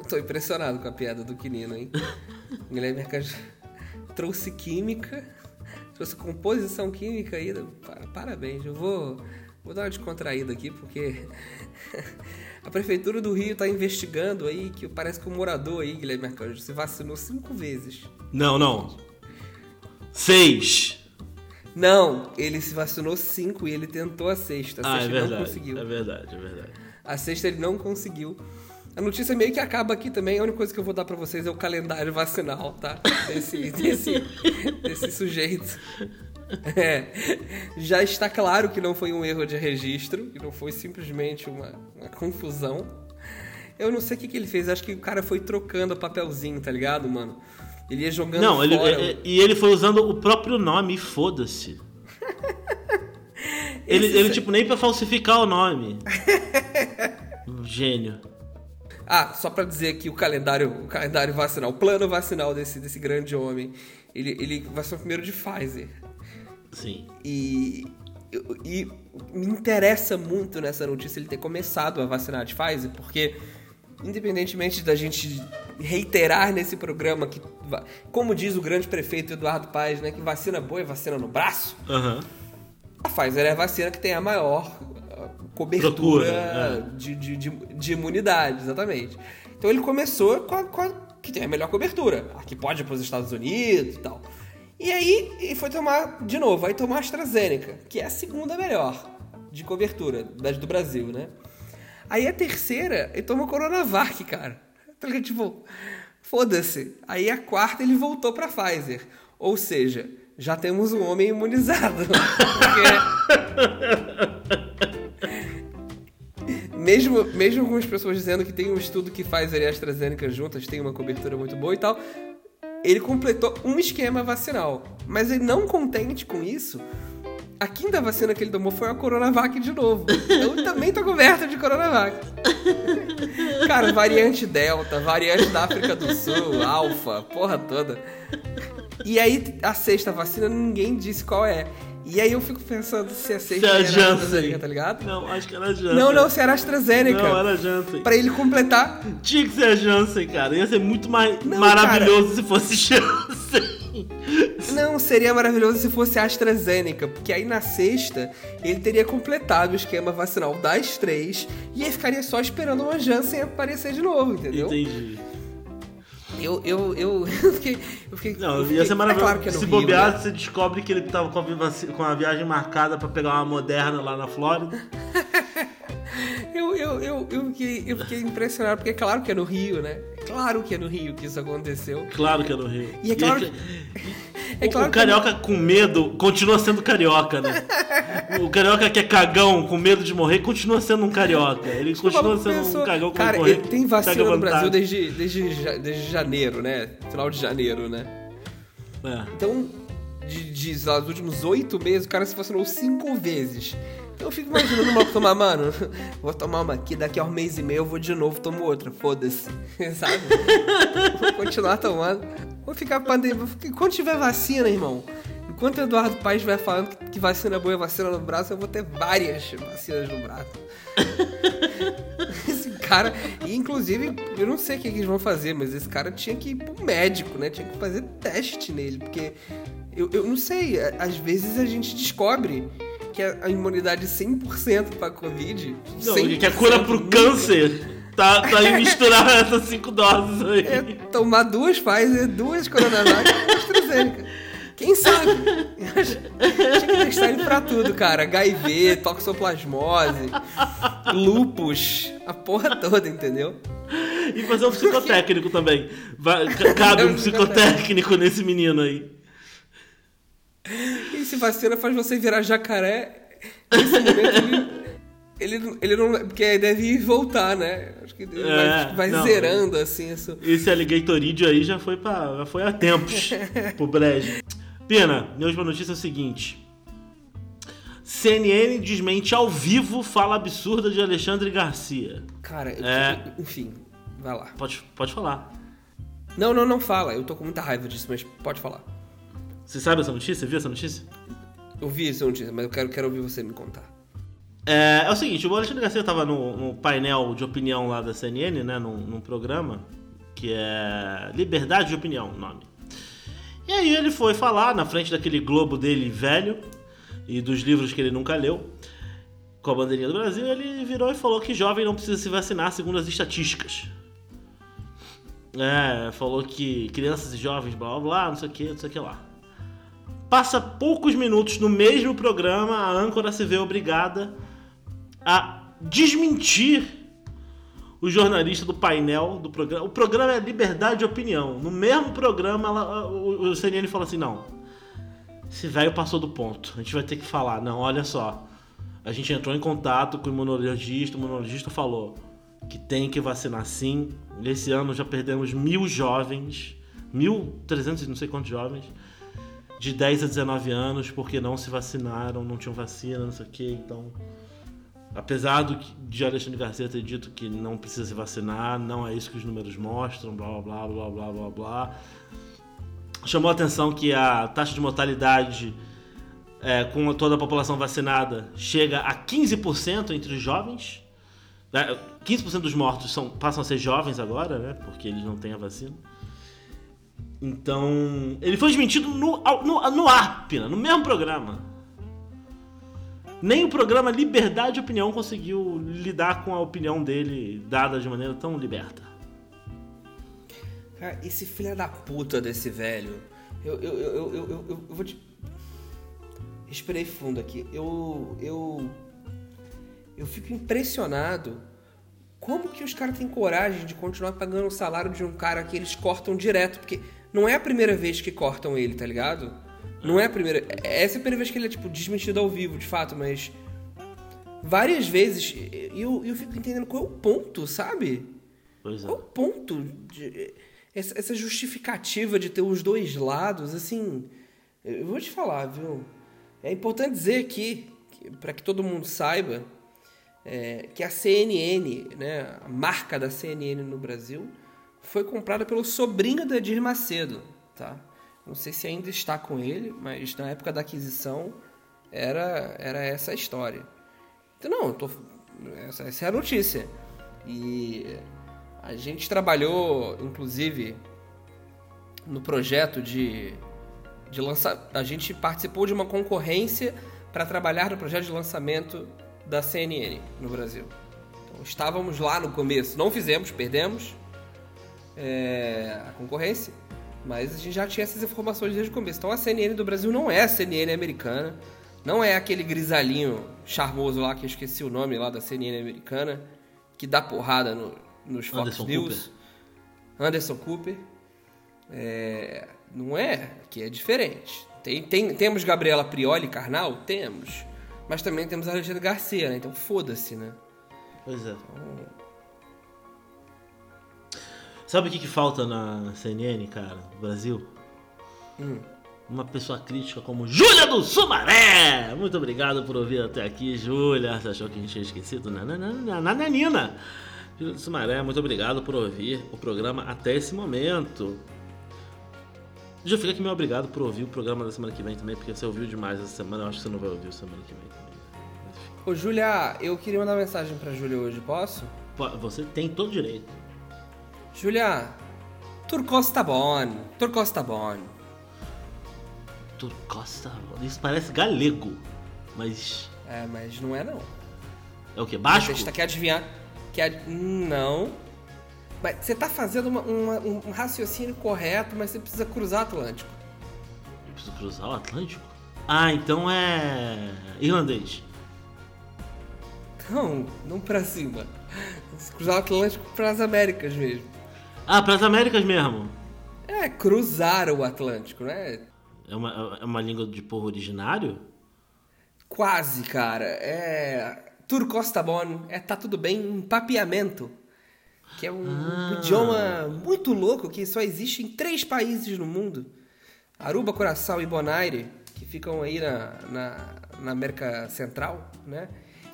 Tô impressionado com a piada do Quinino, hein? Guilherme Arcanjo trouxe química, trouxe composição química aí. Pa- Parabéns, eu vou, vou dar uma descontraída aqui, porque a Prefeitura do Rio tá investigando aí que parece que o morador aí, Guilherme Arcanjo, se vacinou cinco vezes. Não, não. Seis. Não, ele se vacinou cinco e ele tentou a sexta. A Ah, é sexta não verdade. conseguiu. É verdade, é verdade. A sexta ele não conseguiu. A notícia meio que acaba aqui também. A única coisa que eu vou dar pra vocês é o calendário vacinal, tá? Desse, desse, desse sujeito. É. Já está claro que não foi um erro de registro, que não foi simplesmente uma, uma confusão. Eu não sei o que, que ele fez, acho que o cara foi trocando papelzinho, tá ligado, mano? Ele ia jogando Não, ele, fora. é- é- e ele foi usando o próprio nome, foda-se. Ele, ele, tipo, nem pra falsificar o nome. Gênio. Ah, só pra dizer aqui o calendário, o calendário vacinal, o plano vacinal desse, desse grande homem. Ele, ele vacinou primeiro de Pfizer. Sim. E, e me interessa muito nessa notícia ele ter começado a vacinar de Pfizer, porque independentemente da gente reiterar nesse programa que, como diz o grande prefeito Eduardo Paes, né, que vacina boa é vacina no braço, Aham. a Pfizer é a vacina que tem a maior cobertura Procura, é. de, de, de, de imunidade, exatamente. Então ele começou com a, com a que tem a melhor cobertura, a que pode ir para os Estados Unidos e tal. E aí ele foi tomar, de novo, aí tomou a AstraZeneca, que é a segunda melhor de cobertura das do Brasil, né? Aí a terceira, ele tomou Coronavac, cara. Então, tipo, foda-se. Aí a quarta ele voltou pra Pfizer. Ou seja, já temos um homem imunizado. Porque- mesmo, mesmo com as pessoas dizendo que tem um estudo que Pfizer e AstraZeneca juntas tem uma cobertura muito boa e tal, ele completou um esquema vacinal. Mas ele não contente com isso, a quinta vacina que ele tomou foi a Coronavac de novo. Ele também tá coberto de Coronavac. Cara, variante Delta, variante da África do Sul, Alfa, porra toda. E aí, a sexta vacina, ninguém disse qual é. E aí eu fico pensando se a Se sexta é Janssen. Tá ligado? Não, acho que era Janssen. Não, não, se era AstraZeneca. Não, era Janssen. Pra ele completar. Tinha que ser a Janssen, cara. Ia ser muito mais Não, maravilhoso se fosse Janssen. Não, seria maravilhoso se fosse a AstraZeneca, porque aí na sexta ele teria completado o esquema vacinal das três e aí ficaria só esperando uma Janssen aparecer de novo, entendeu? Entendi. Eu, eu, eu, eu fiquei. Eu fiquei Não, eu ia fiquei- ser maravilhoso. É claro que é no se Rio, bobear, né? você descobre que ele tava com a, com a viagem marcada pra pegar uma moderna lá na Flórida. Eu, eu, eu, eu, fiquei, eu fiquei impressionado, porque é claro que é no Rio, né? Claro que é no Rio que isso aconteceu. Claro que é no Rio. E é claro É O- claro o que- carioca com medo continua sendo carioca, né? o carioca que é cagão, com medo de morrer, continua sendo um carioca. Ele O continua sendo pensou- um cagão com Cara, morrer. ele tem vacina no Brasil desde, desde, desde janeiro, né? Final de janeiro, né? É. Então, de, de lá, últimos oito meses, o cara se vacinou cinco vezes. Eu fico imaginando maluco tomar, mano, vou tomar uma aqui, daqui a um mês e meio eu vou de novo, tomo outra, foda-se, sabe? vou continuar tomando. Vou ficar pandemia. Quando tiver vacina, irmão, enquanto Eduardo Paes vai falando que, vacina boa é vacina no braço, eu vou ter várias vacinas no braço. Esse cara, e inclusive, eu não sei o que, eles vão fazer, mas esse cara tinha que ir pro médico, né? Tinha que fazer teste nele, porque eu, eu não sei, às vezes a gente descobre que a, a imunidade 100% pra Covid. Não, 100% que a cura pro nunca- câncer tá, tá em misturar essas cinco doses aí. É tomar duas Pfizer, duas Coronavac e AstraZeneca. Quem sabe? Tinha que testar ele pra tudo, cara. HIV, toxoplasmose, lupus, a porra toda, entendeu? E fazer um psicotécnico também. Vai- ca- cabe um psicotécnico nesse menino aí. E se vacina faz você virar jacaré, nesse momento ele, ele, ele não. Porque deve ir voltar, né? Acho que ele vai, É, vai não. zerando assim isso. Esse alligatorídeo aí já foi, pra, já foi há tempos pro brejo. Pena, minha última notícia é o seguinte. CNN desmente ao vivo fala absurda de Alexandre Garcia. Cara, É. enfim, vai lá. Pode, pode falar. Não, não, não fala. Eu tô com muita raiva disso, mas pode falar. Você sabe essa notícia? Viu essa notícia? Eu vi essa notícia, mas eu quero, quero ouvir você me contar. É, é o seguinte, o Alexandre Garcia estava no, no painel de opinião lá da CNN, né, num, num programa que é Liberdade de Opinião, o nome. E aí ele foi falar na frente daquele globo dele velho e dos livros que ele nunca leu, com a bandeirinha do Brasil, ele virou e falou que jovem não precisa se vacinar segundo as estatísticas. É, falou que crianças e jovens, blá blá blá, não sei o que, não sei o que lá. Passa poucos minutos no mesmo programa, a âncora se vê obrigada a desmentir o jornalista do painel do programa. O programa é Liberdade de Opinião. No mesmo programa, ela- o, o CNN fala assim: não, esse velho passou do ponto. A gente vai ter que falar. Não, olha só. A gente entrou em contato com o imunologista, o imunologista falou que tem que vacinar sim. Esse ano já perdemos mil jovens, mil trezentos não sei quantos jovens, de 10 a 19 anos, porque não se vacinaram, não tinham vacina, não sei o que, então. Apesar do de Alexandre Garcia ter dito que não precisa se vacinar, não é isso que os números mostram, blá blá blá blá blá blá. Chamou a atenção que a taxa de mortalidade é, com toda a população vacinada chega a 15% entre os jovens. É, 15% dos mortos são, passam a ser jovens agora, né? Porque eles não têm a vacina. Então, ele foi desmentido no, no, no no mesmo programa. Nem o programa Liberdade de Opinião conseguiu lidar com a opinião dele dada de maneira tão liberta. Cara, esse filho da puta desse velho. Eu, eu, eu, eu, eu, eu- eu vou te. Respirei fundo aqui. Eu. Eu. Eu fico impressionado como que os caras têm coragem de continuar pagando o salário de um cara que eles cortam direto. Porque não é a primeira vez que cortam ele, tá ligado? Não é a primeira. Essa é a primeira vez que ele é, tipo, desmentido ao vivo, de fato, mas. Várias vezes. E eu, eu fico entendendo qual é o ponto, sabe? Pois é. Qual o ponto de essa, essa justificativa de ter os dois lados, assim, eu vou te falar, viu? É importante dizer aqui, para que todo mundo saiba, é, que a CNN, né, a marca da CNN no Brasil, foi comprada pelo sobrinho da Edir Macedo, tá? Não sei se ainda está com ele, mas na época da aquisição era, era essa a história. Então, não, tô, essa, essa é a notícia. E a gente trabalhou, inclusive, no projeto de, de lançar. A gente participou de uma concorrência para trabalhar no projeto de lançamento da CNN no Brasil. Então, estávamos lá no começo. Não fizemos, perdemos é, a concorrência, mas a gente já tinha essas informações desde o começo. Então, a CNN do Brasil não é a CNN americana. Não é aquele grisalhinho charmoso lá que eu esqueci o nome lá da CNN americana, que dá porrada no, nos Fox Anderson News. Anderson Cooper. É, não é, que é diferente. Tem, tem, temos Gabriela Prioli Carnal? Temos. Mas também temos a Alexandre Garcia, né? Então foda-se, né? Pois é. Sabe o que, que falta na CNN, cara, no Brasil? Hum. Uma pessoa crítica como Júlia do Sumaré! Muito obrigado por ouvir até aqui, Júlia. Você achou que a gente tinha esquecido? Nananina! Júlia do Sumaré, muito obrigado por ouvir o programa até esse momento. Já fica aqui meu obrigado por ouvir o programa da semana que vem também, porque você ouviu demais essa semana, eu acho que você não vai ouvir o semana que vem também. Ô, Júlia, eu queria mandar mensagem pra Júlia hoje, posso? Você tem todo direito. Júlia, Turcos tá bom. Turcos tá bom. Turcosta, isso parece galego, mas É, mas não é não. é o que? Basco? Você tá quer adivinhar? Quer... Não. Mas você tá fazendo uma- uma- um raciocínio correto, mas você precisa cruzar Atlântico. Eu preciso cruzar o Atlântico? Ah, então é irlandês. Não, não pra cima. Cruzar o Atlântico pras Américas mesmo. Ah, para as Américas mesmo. É, cruzar o Atlântico, né? É uma, é uma língua de povo originário? Quase, cara. É. Turcos bom. É tá tudo bem em papiamento. Que é um Ah. idioma muito louco que só existe em três países no mundo: Aruba, Curaçao e Bonaire, que ficam aí na, na, na América Central, né?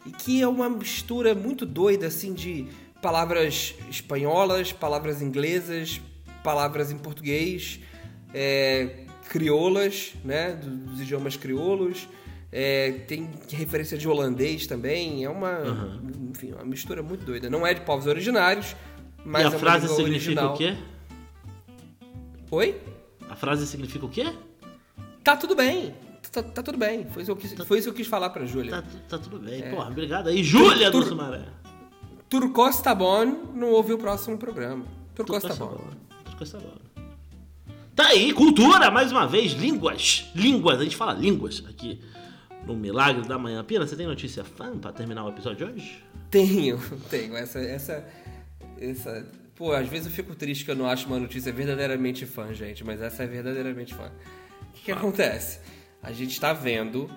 E que é uma mistura muito doida, assim, de palavras espanholas, palavras inglesas, palavras em português, é, crioulas, né? do- Dos idiomas crioulos. É, tem referência de holandês também. É uma, enfim, uma mistura muito doida. Não é de povos originários, mas e a é frase significa original. o quê? Oi? A frase significa o quê? Tá tudo bem. Tá, tá tudo bem. Foi isso, que eu quis, foi isso que eu quis falar pra Júlia. Tá, tá tudo bem. É. Porra, obrigado aí. Júlia do Sumaré. Turcos tá bom, não ouvi o próximo programa. Turcos tá bom. Bom. Tá aí, cultura, mais uma vez, línguas. Línguas, a gente fala línguas aqui no Milagre da Manhã. Pina, você tem notícia fã pra terminar o episódio de hoje? Tenho, tenho. Essa, essa, essa. Pô, às vezes eu fico triste que eu não acho uma notícia verdadeiramente fã, gente, mas essa é verdadeiramente fã. O que, que acontece? A gente tá vendo,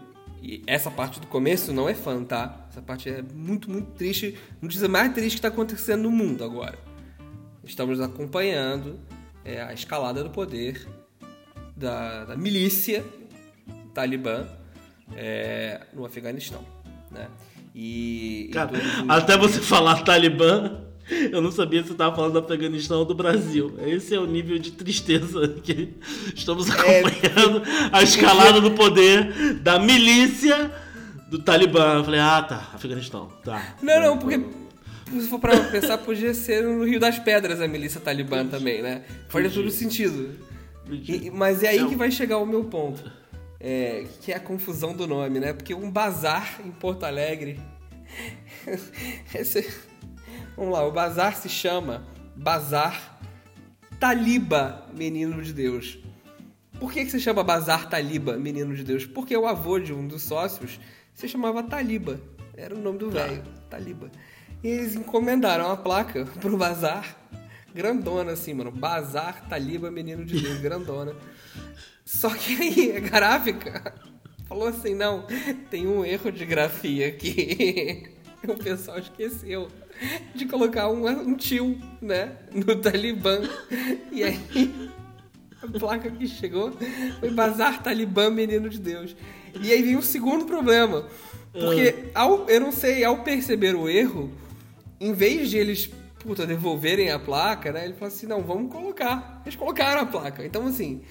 e essa parte do começo não é fã, tá? Essa parte é muito, muito triste. Notícia mais triste que tá acontecendo no mundo agora. Estamos acompanhando é, a escalada do poder da, da milícia talibã é, no Afeganistão, né? E, Cara, até você falar Talibã, eu não sabia se você tava falando do Afeganistão ou do Brasil. Esse é o nível de tristeza que estamos É, acompanhando a escalada do poder da milícia do Talibã. Eu falei, ah, tá, Afeganistão, tá. Não, não, porque se for pra pensar, podia ser no Rio das Pedras a milícia talibã também, né? Faria todo sentido. E- mas é aí que vai chegar o meu ponto. É, que é a confusão do nome, né? Porque um bazar em Porto Alegre. Esse- Vamos lá, o bazar se chama Bazar Taliba, Menino de Deus. Por que, que se chama Bazar Taliba, Menino de Deus? Porque o avô de um dos sócios se chamava Taliba. Era o nome do velho, Taliba. E eles encomendaram uma placa pro bazar, grandona assim, mano. Bazar Taliba, Menino de Deus, grandona. Só que aí a gráfica falou assim: não, tem um erro de grafia aqui. O pessoal esqueceu de colocar um, um tio, né, no Talibã. E aí a placa que chegou foi Bazar Talibã Menino de Deus. E aí vem um segundo problema. Porque, ao, eu não sei, ao perceber o erro, em vez de eles, puta, devolverem a placa, né? Ele falou assim, não, vamos colocar. Eles colocaram a placa. Então, assim,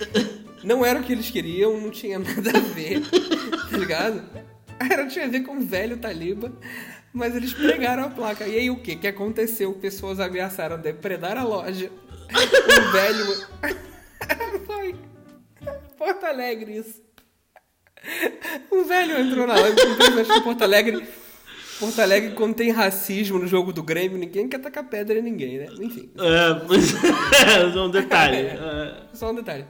não era o que eles queriam, não tinha nada a ver, tá ligado? Era, tinha a ver com o velho Taliba, mas eles pregaram a placa. E aí o que que aconteceu? Pessoas ameaçaram depredar a loja. O velho... Foi Porto Alegre isso. Um velho entrou na loja, que Porto Alegre... Porto Alegre, quando tem racismo no jogo do Grêmio, ninguém quer tacar pedra em ninguém, né? Enfim, É, mas só um detalhe. É, só um detalhe.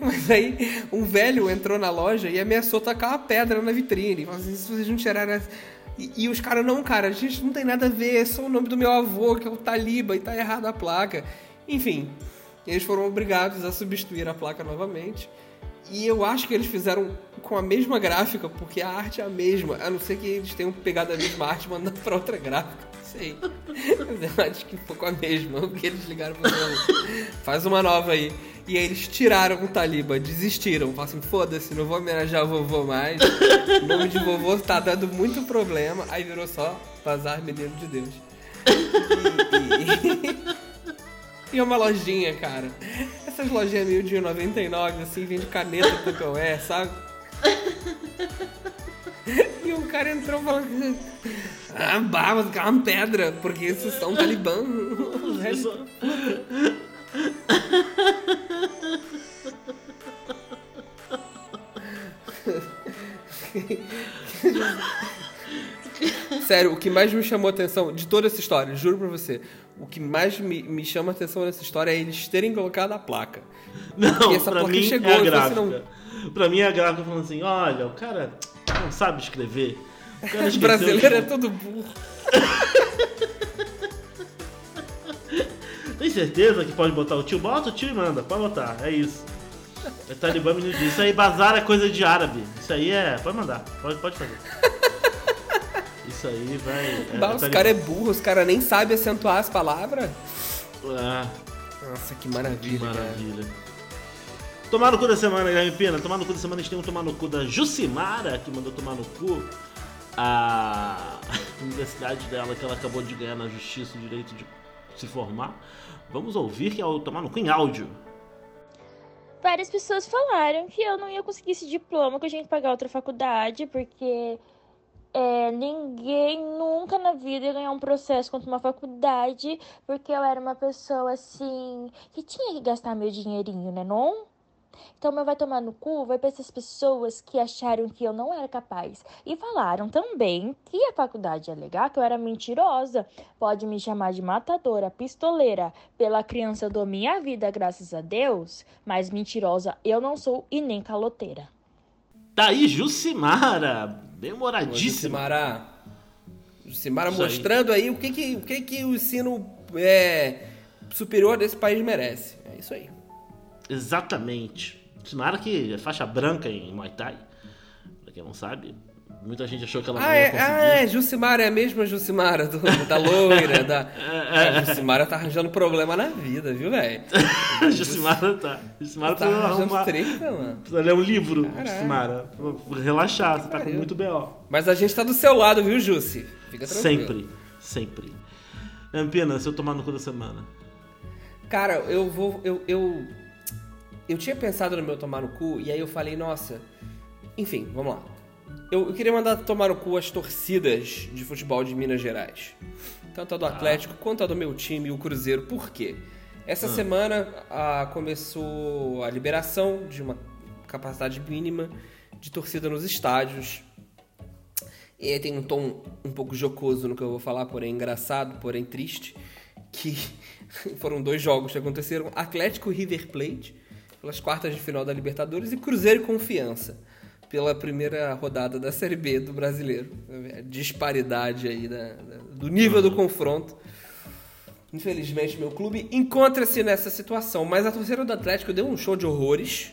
Mas aí, um velho entrou na loja e ameaçou tacar uma pedra na vitrine. Falou assim, se vocês não tirarem... essa-" E, e os caras, não, cara, a gente não tem nada a ver, é só o nome do meu avô, que é o Taliba, e tá errado a placa. Enfim, Eles foram obrigados a substituir a placa novamente. E eu acho que eles fizeram com a mesma gráfica, porque a arte é a mesma. A não ser que eles tenham pegado a mesma arte e mandado pra outra gráfica. Não sei. Mas eu acho que foi com a mesma. Porque eles ligaram pra. Faz uma nova aí. E aí eles tiraram o Taliba, desistiram. Falaram assim, foda-se, não vou homenagear o vovô mais. O nome de vovô tá dando muito problema. Aí virou só Bazar Menino de Deus. E, e- e é uma lojinha, cara. Essas lojinhas meio de 99, assim, vende caneta do PPOE, sabe? E um cara entrou falando. Ah, barba, que é uma pedra, porque esses são talibã. Sério, o que mais me chamou a atenção de toda essa história, juro pra você, o que mais me, me chama a atenção nessa história é eles terem colocado a placa. Não, Porque essa pra placa mim chegou, é a assim, gráfica. Pra mim é a gráfica falando assim, olha, o cara não sabe escrever. O cara esqueceu brasileiro é todo burro. Tem certeza que pode botar o tio? Bota o tio e manda, pode botar, é isso. É Talibã menino diz, isso aí bazar é coisa de árabe. Isso aí é. Pode mandar, pode, pode fazer. Isso aí vai. É, os Talibã. caras é burro, os caras nem sabem acentuar as palavras. Ah, Nossa, que que maravilha. cara. maravilha. Tomar no cu da semana, Guilherme Pena. Tomar no cu da semana, a gente tem um tomar no cu da Jucimara, que mandou tomar no cu a universidade dela, que ela acabou de ganhar na justiça o direito de se formar. Vamos ouvir que é o tomar no cu em áudio. Várias pessoas falaram que eu não ia conseguir esse diploma, que eu tinha que pagar outra faculdade, porque é, ninguém nunca na vida ia ganhar um processo contra uma faculdade, porque eu era uma pessoa assim que tinha que gastar meu dinheirinho, né? Não? Então, meu vai tomar no cu vai pra essas pessoas que acharam que eu não era capaz. E falaram também que a faculdade ia alegar que eu era mentirosa. Pode me chamar de matadora, pistoleira. Pela criança dou minha vida, graças a Deus. Mas mentirosa eu não sou e nem caloteira. Tá aí, Jucimara. Demoradíssima. Jucimara. Jucimara Isso aí. mostrando aí o que, que, o, que, que o ensino é, superior desse país merece. É isso aí. Exatamente. Jucimara que é faixa branca em Muay Thai. Pra quem não sabe, muita gente achou que ela não Ah, ia é, conseguir. ah, é, Jucimara é a mesma Jucimara do- da loira. da... A Jucimara tá arranjando problema na vida, viu, velho? Jucimara tá. Jucimara Tá precisa arranjando arrumar. treta, mano. Precisa ler um livro, Caralho. Jucimara. Relaxar, você tá com muito B.O. Mas a gente tá do seu lado, viu, Jussi? Fica tranquilo. Sempre, sempre. Ampina, se eu tomar no cu da semana. Cara, eu vou. Eu, eu, eu tinha pensado no meu tomar no cu, e aí eu falei, nossa. Enfim, vamos lá. Eu, eu queria mandar tomar no cu as torcidas de futebol de Minas Gerais. Tanto a do Atlético quanto a do meu time, o Cruzeiro. Por quê? Essa semana ah, começou a liberação de uma capacidade mínima de torcida nos estádios. E tem um tom um pouco jocoso no que eu vou falar, porém engraçado, porém triste, que foram dois jogos que aconteceram, Atlético River Plate, pelas quartas de final da Libertadores, e Cruzeiro e Confiança, pela primeira rodada da Série B do Brasileiro. A disparidade aí da- da- do nível do confronto. Infelizmente, meu clube encontra-se nessa situação, mas a torcida do Atlético deu um show de horrores,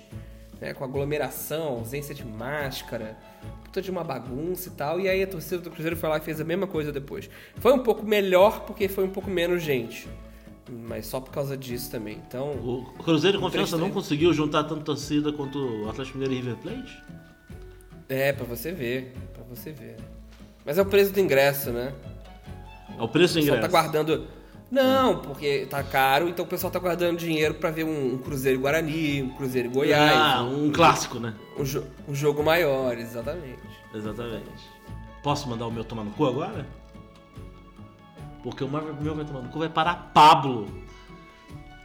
né, com aglomeração, ausência de máscara, puta de uma bagunça e tal, e aí a torcida do Cruzeiro foi lá e fez a mesma coisa depois. Foi um pouco melhor porque foi um pouco menos gente, mas só por causa disso também. Então, O Cruzeiro Confiança não 3-3. conseguiu juntar tanta torcida quanto o Atlético Mineiro e River Plate? É, pra você ver, pra você ver. Mas é o preço do ingresso, né? É o preço do O pessoal ingresso. tá guardando. Não, porque tá caro, então o pessoal tá guardando dinheiro pra ver um, um Cruzeiro Guarani, um Cruzeiro Goiás. Ah, um clássico, né? Um, jo- um jogo maior, exatamente. Exatamente. Posso mandar o meu tomar no cu agora? Porque o meu vai tomar no cu vai parar Pablo.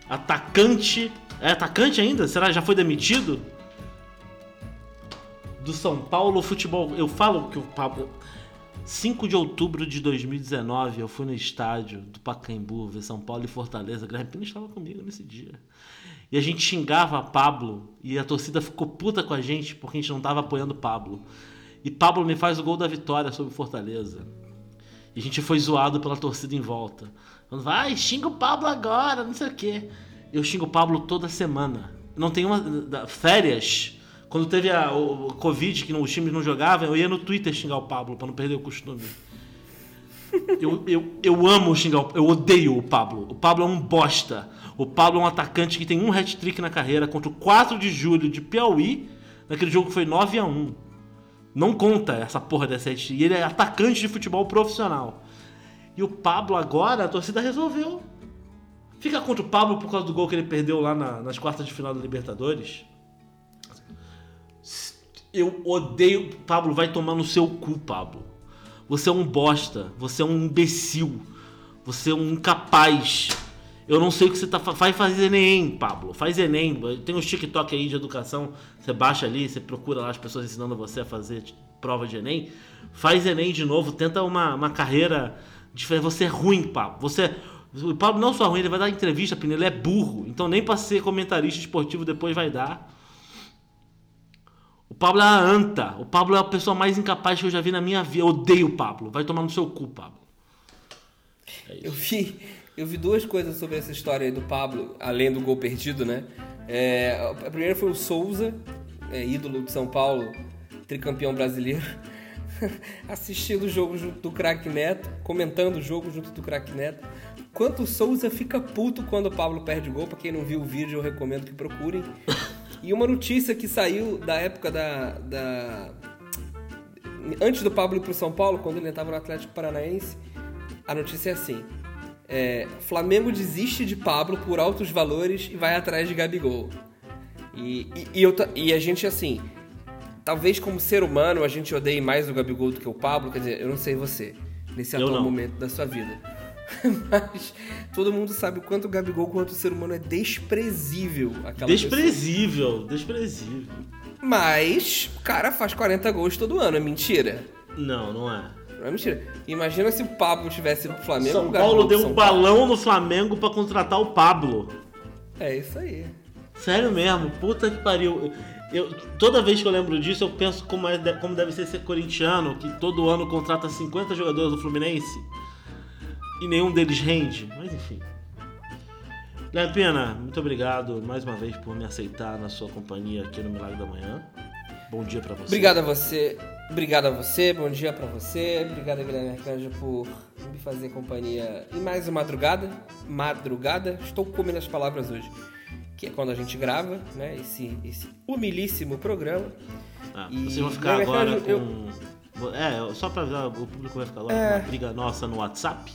Atacante. É atacante ainda? Será que já foi demitido? Do São Paulo Futebol. Eu falo que o Pablo. 5 de outubro de 2019, eu fui no estádio do Pacaembu ver São Paulo e Fortaleza. Guilherme Pina estava comigo nesse dia. E a gente xingava Pablo e a torcida ficou puta com a gente porque a gente não tava apoiando Pablo. E Pablo me faz o gol da vitória sobre Fortaleza. E a gente foi zoado pela torcida em volta. Falando, vai, xinga o Pablo agora, não sei o quê. eu xingo o Pablo toda semana. Não tem uma. Férias. Quando teve a, o, Covid, que não- os times não jogavam, eu ia no Twitter xingar o Pablo pra não perder o costume. Eu, eu, eu amo xingar o Eu odeio o Pablo. O Pablo é um bosta. O Pablo é um atacante que tem um hat-trick na carreira contra o 4 de julho de Piauí. Naquele jogo que foi 9 a 1 Não conta essa porra dessa hat-trick. E ele é atacante de futebol profissional. E o Pablo agora, a torcida resolveu. Fica contra o Pablo por causa do gol que ele perdeu lá na- nas quartas de final da Libertadores. Eu odeio. Pablo, vai tomar no seu cu, Pablo. Você é um bosta. Você é um imbecil. Você é um incapaz. Eu não sei o que você tá Vai fazer Enem, Pablo. Faz Enem. Tem uns TikTok aí de educação. Você baixa ali, você procura lá as pessoas ensinando você a fazer prova de Enem. Faz Enem de novo. Tenta uma, uma carreira diferente. Você é ruim, Pablo. Você. O Pablo não só ruim, ele vai dar entrevista, Pina, ele é burro. Então nem pra ser comentarista esportivo depois vai dar. O Pablo é a anta. O Pablo é a pessoa mais incapaz que eu já vi na minha vida. Eu odeio o Pablo. Vai tomar no seu cu, Pablo. Eu vi, eu vi duas coisas sobre essa história aí do Pablo, além do gol perdido, né? É, a primeira foi o Souza, é, ídolo de São Paulo, tricampeão brasileiro, assistindo o jogo junto do craque Neto, comentando o jogo junto do craque Neto. Quanto o Souza fica puto quando o Pablo perde gol, pra quem não viu o vídeo, eu recomendo que procurem. E uma notícia que saiu da época da. da... Antes do Pablo ir pro São Paulo, quando ele estava no Atlético Paranaense, a notícia é assim: é, Flamengo desiste de Pablo por altos valores e vai atrás de Gabigol. E, e, e eu e a gente, assim, talvez como ser humano a gente odeie mais o Gabigol do que o Pablo, quer dizer, eu não sei você, nesse atual momento da sua vida. Mas todo mundo sabe o quanto o Gabigol, quanto ser humano, é desprezível. Aquela pessoa. Desprezível, desprezível. Mas o cara faz 40 gols todo ano, é mentira. Não, não é. Não é mentira. Imagina se o Pablo tivesse no Flamengo. São o Paulo deu São um Paulo. balão no Flamengo pra contratar o Pablo. É isso aí. Sério mesmo, puta que pariu. Eu, toda vez que eu lembro disso, eu penso como, é, como deve ser ser corintiano, que todo ano contrata 50 jogadores do Fluminense e nenhum deles rende. Mas enfim. Guilherme Pena, muito obrigado mais uma vez por me aceitar na sua companhia aqui no Milagre da Manhã. Bom dia pra você. Obrigado a você. Obrigado a você, bom dia pra você. Obrigado, Guilherme Arcanjo, por me fazer companhia em mais uma madrugada. Madrugada. Estou comendo as palavras hoje. Que é quando a gente grava, né? Esse, esse humilíssimo programa. Ah, E, vocês vão ficar na agora verdade, com. É, só pra avisar, o público vai ficar agora É. com uma briga nossa no WhatsApp.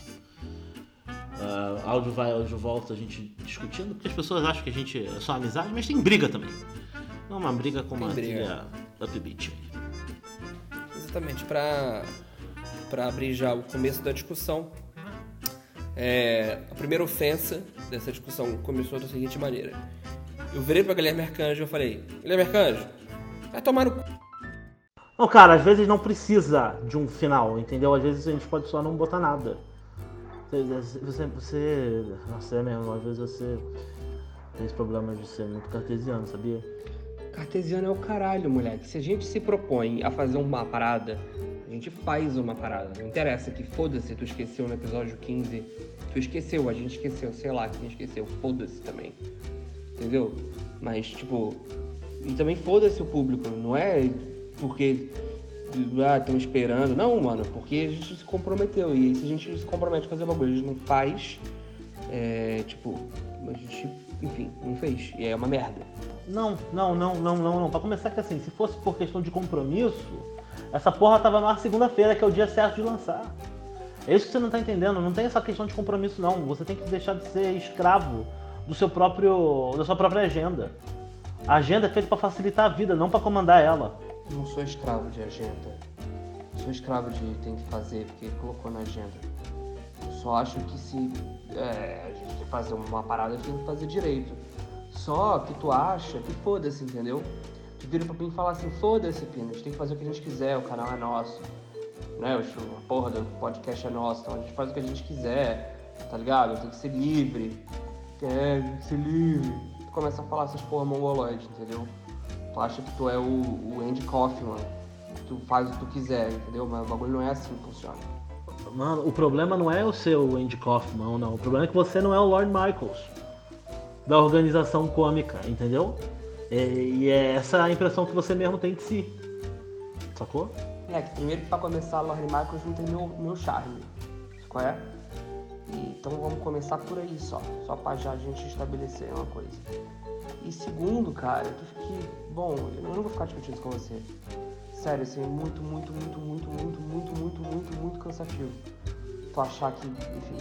Ah, áudio vai, áudio volta, a gente discutindo, porque as pessoas acham que a gente é só amizade, mas tem briga também. Não uma briga com uma Tem briga. trilha upbeat. Exatamente, para para abrir já o começo da discussão. É, a primeira ofensa dessa discussão começou da seguinte maneira. Eu virei para Guilherme Arcanjo e eu falei: Guilherme Arcanjo, vai tomar no cu. Não, cara, às vezes não precisa de um final, entendeu? Às vezes a gente pode só não botar nada. Você, você, você nossa, é mesmo, às vezes você tem esse problema de ser muito cartesiano, sabia? Cartesiano é o caralho, moleque. Se a gente se propõe a fazer uma parada, a gente faz uma parada. Não interessa que foda-se, tu esqueceu no episódio 15. Tu esqueceu, a gente esqueceu, sei lá, quem esqueceu. Foda-se também. Entendeu? Mas, tipo. E também foda-se o público. Não é porque. Ah, estão esperando. Não, mano, porque a gente se comprometeu. E se a gente se compromete a fazer bagulho, a gente não faz. É, tipo, a gente, enfim, não fez. E é uma merda. Não, não, não, não, não, não. Pra começar que assim, se fosse por questão de compromisso, essa porra tava no ar segunda-feira, que é o dia certo de lançar. É isso que você não tá entendendo. Não tem essa questão de compromisso, não. Você tem que deixar de ser escravo do seu próprio. da sua própria agenda. A agenda é feita pra facilitar a vida, não pra comandar ela. Não sou escravo de agenda. Sou escravo de tem que fazer porque colocou na agenda. Eu só acho que se é, a gente fazer uma parada, tem que fazer direito. Só que tu acha que foda-se, entendeu? Tu vira pra mim e fala assim, foda-se, Pina, a gente tem que fazer o que a gente quiser, o canal é nosso. Né? A porra do podcast é nosso, então a gente faz o que a gente quiser, tá ligado? Tem que ser livre. É, tem que ser livre. Tu começa a falar essas porra mongoloides, entendeu? Tu acha que tu é o, o Andy Kaufman. Tu faz o que tu quiser, entendeu? Mas o bagulho não é assim que funciona. Mano, o problema não é o seu Andy Kaufman, não. O problema é que você não é o Lord Michaels. da organização cômica, entendeu? É, e é essa a impressão que você mesmo tem de si. Sacou? É, que primeiro que pra começar, a Lorne Michaels não tem meu, meu charme. Qual é? E, então vamos começar por aí só. Só pra já a gente estabelecer uma coisa. E segundo, cara, que, que bom, eu não vou ficar discutindo com você. Sério, assim, muito, muito, muito, muito, muito, muito, muito, muito, muito cansativo. Tu achar que, enfim,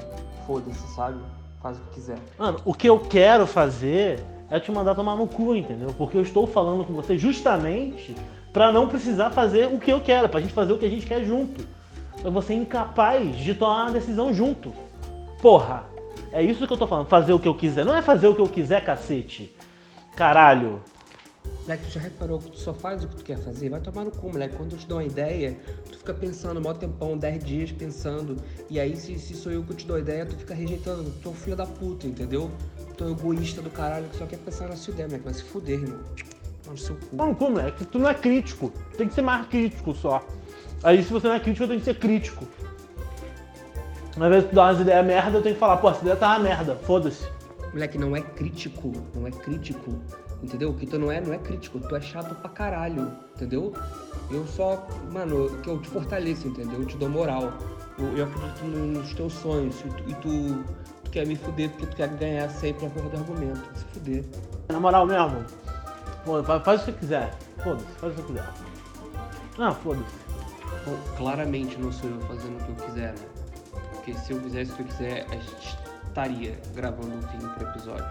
foda-se, sabe? Faz o que quiser. Mano, o que eu quero fazer é te mandar tomar no cu, entendeu? Porque eu estou falando com você justamente pra não precisar fazer o que eu quero, pra gente fazer o que a gente quer junto. Pra você é incapaz de tomar uma decisão junto. Porra, é isso que eu tô falando, fazer o que eu quiser. Não é fazer o que eu quiser, cacete. Caralho. Moleque, tu já reparou que tu só faz o que tu quer fazer? Vai tomar no cu, moleque. Quando eu te dou uma ideia, tu fica pensando, mó tempão, 10 dias pensando. E aí, se, se sou eu que te dou a ideia, tu fica rejeitando. Tu é um filho da puta, entendeu? Tu é um egoísta do caralho que só quer pensar na sua ideia, moleque. Vai se fuder, irmão. Mano, seu cu. Não, como é? Que tu não é crítico. Tem que ser mais crítico só. Aí se você não é crítico, tem que ser crítico. Às vezes tu dá umas ideias merda, eu tenho que falar, pô, essa ideia tá uma merda, foda-se. Moleque, não é crítico, não é crítico, entendeu? Que tu não é, não é crítico, tu é chato pra caralho, entendeu? Eu só, mano, que eu te fortaleço, entendeu? Eu te dou moral. Eu, eu acredito nos teus sonhos e tu, e tu, tu quer me fuder porque tu quer ganhar sempre a porra do argumento. Se fuder. Na moral mesmo, pô, fa- faz o que quiser. Foda-se, faz o que quiser. Não, foda-se. Claramente não sou eu fazendo o que eu quiser, né? Porque se eu fizesse o que eu quiser, a gente estaria gravando um fim pro episódio.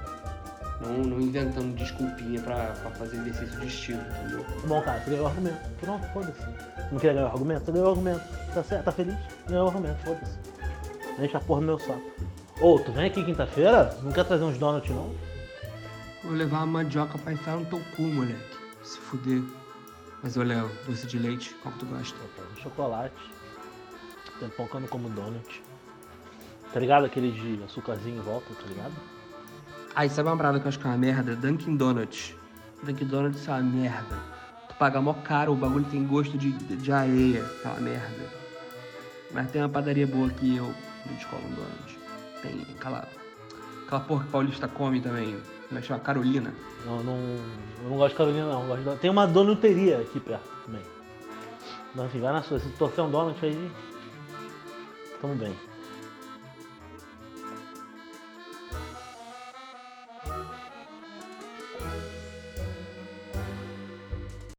Não, não inventando desculpinha pra, pra fazer exercício de estilo, entendeu? Tá bom, cara, você ganhou o argumento. Pronto, foda-se. Não queria ganhar o argumento? Você ganhou o argumento. Tá certo, tá feliz? Ganhou o argumento, foda-se. Deixa a porra no meu saco. Ô, tu vem aqui quinta-feira? Não quer trazer uns donuts, não? Vou levar a mandioca pra entrar no teu cu, moleque. Se fuder. Mas, Léo, doce de leite, qual que tu gosta? Chocolate. Tem pão que eu não como donut. Tá ligado? Aquele de açúcarzinho em volta, tá ligado? Aí, sabe uma parada que eu acho que é uma merda? Dunkin' Donuts. Dunkin' Donuts é uma merda. Tu paga mó caro, o bagulho tem gosto de, de, de areia, aquela merda. Mas tem uma padaria boa aqui, eu não escola um donut. Tem aquela, aquela porra que paulista come também. Que chama? Carolina. Não, não, eu não gosto de Carolina, não. Gosto de... Tem uma donuteria aqui perto também. Mas enfim, vai na sua. Se tu torcer um donut aí. Tamo bem.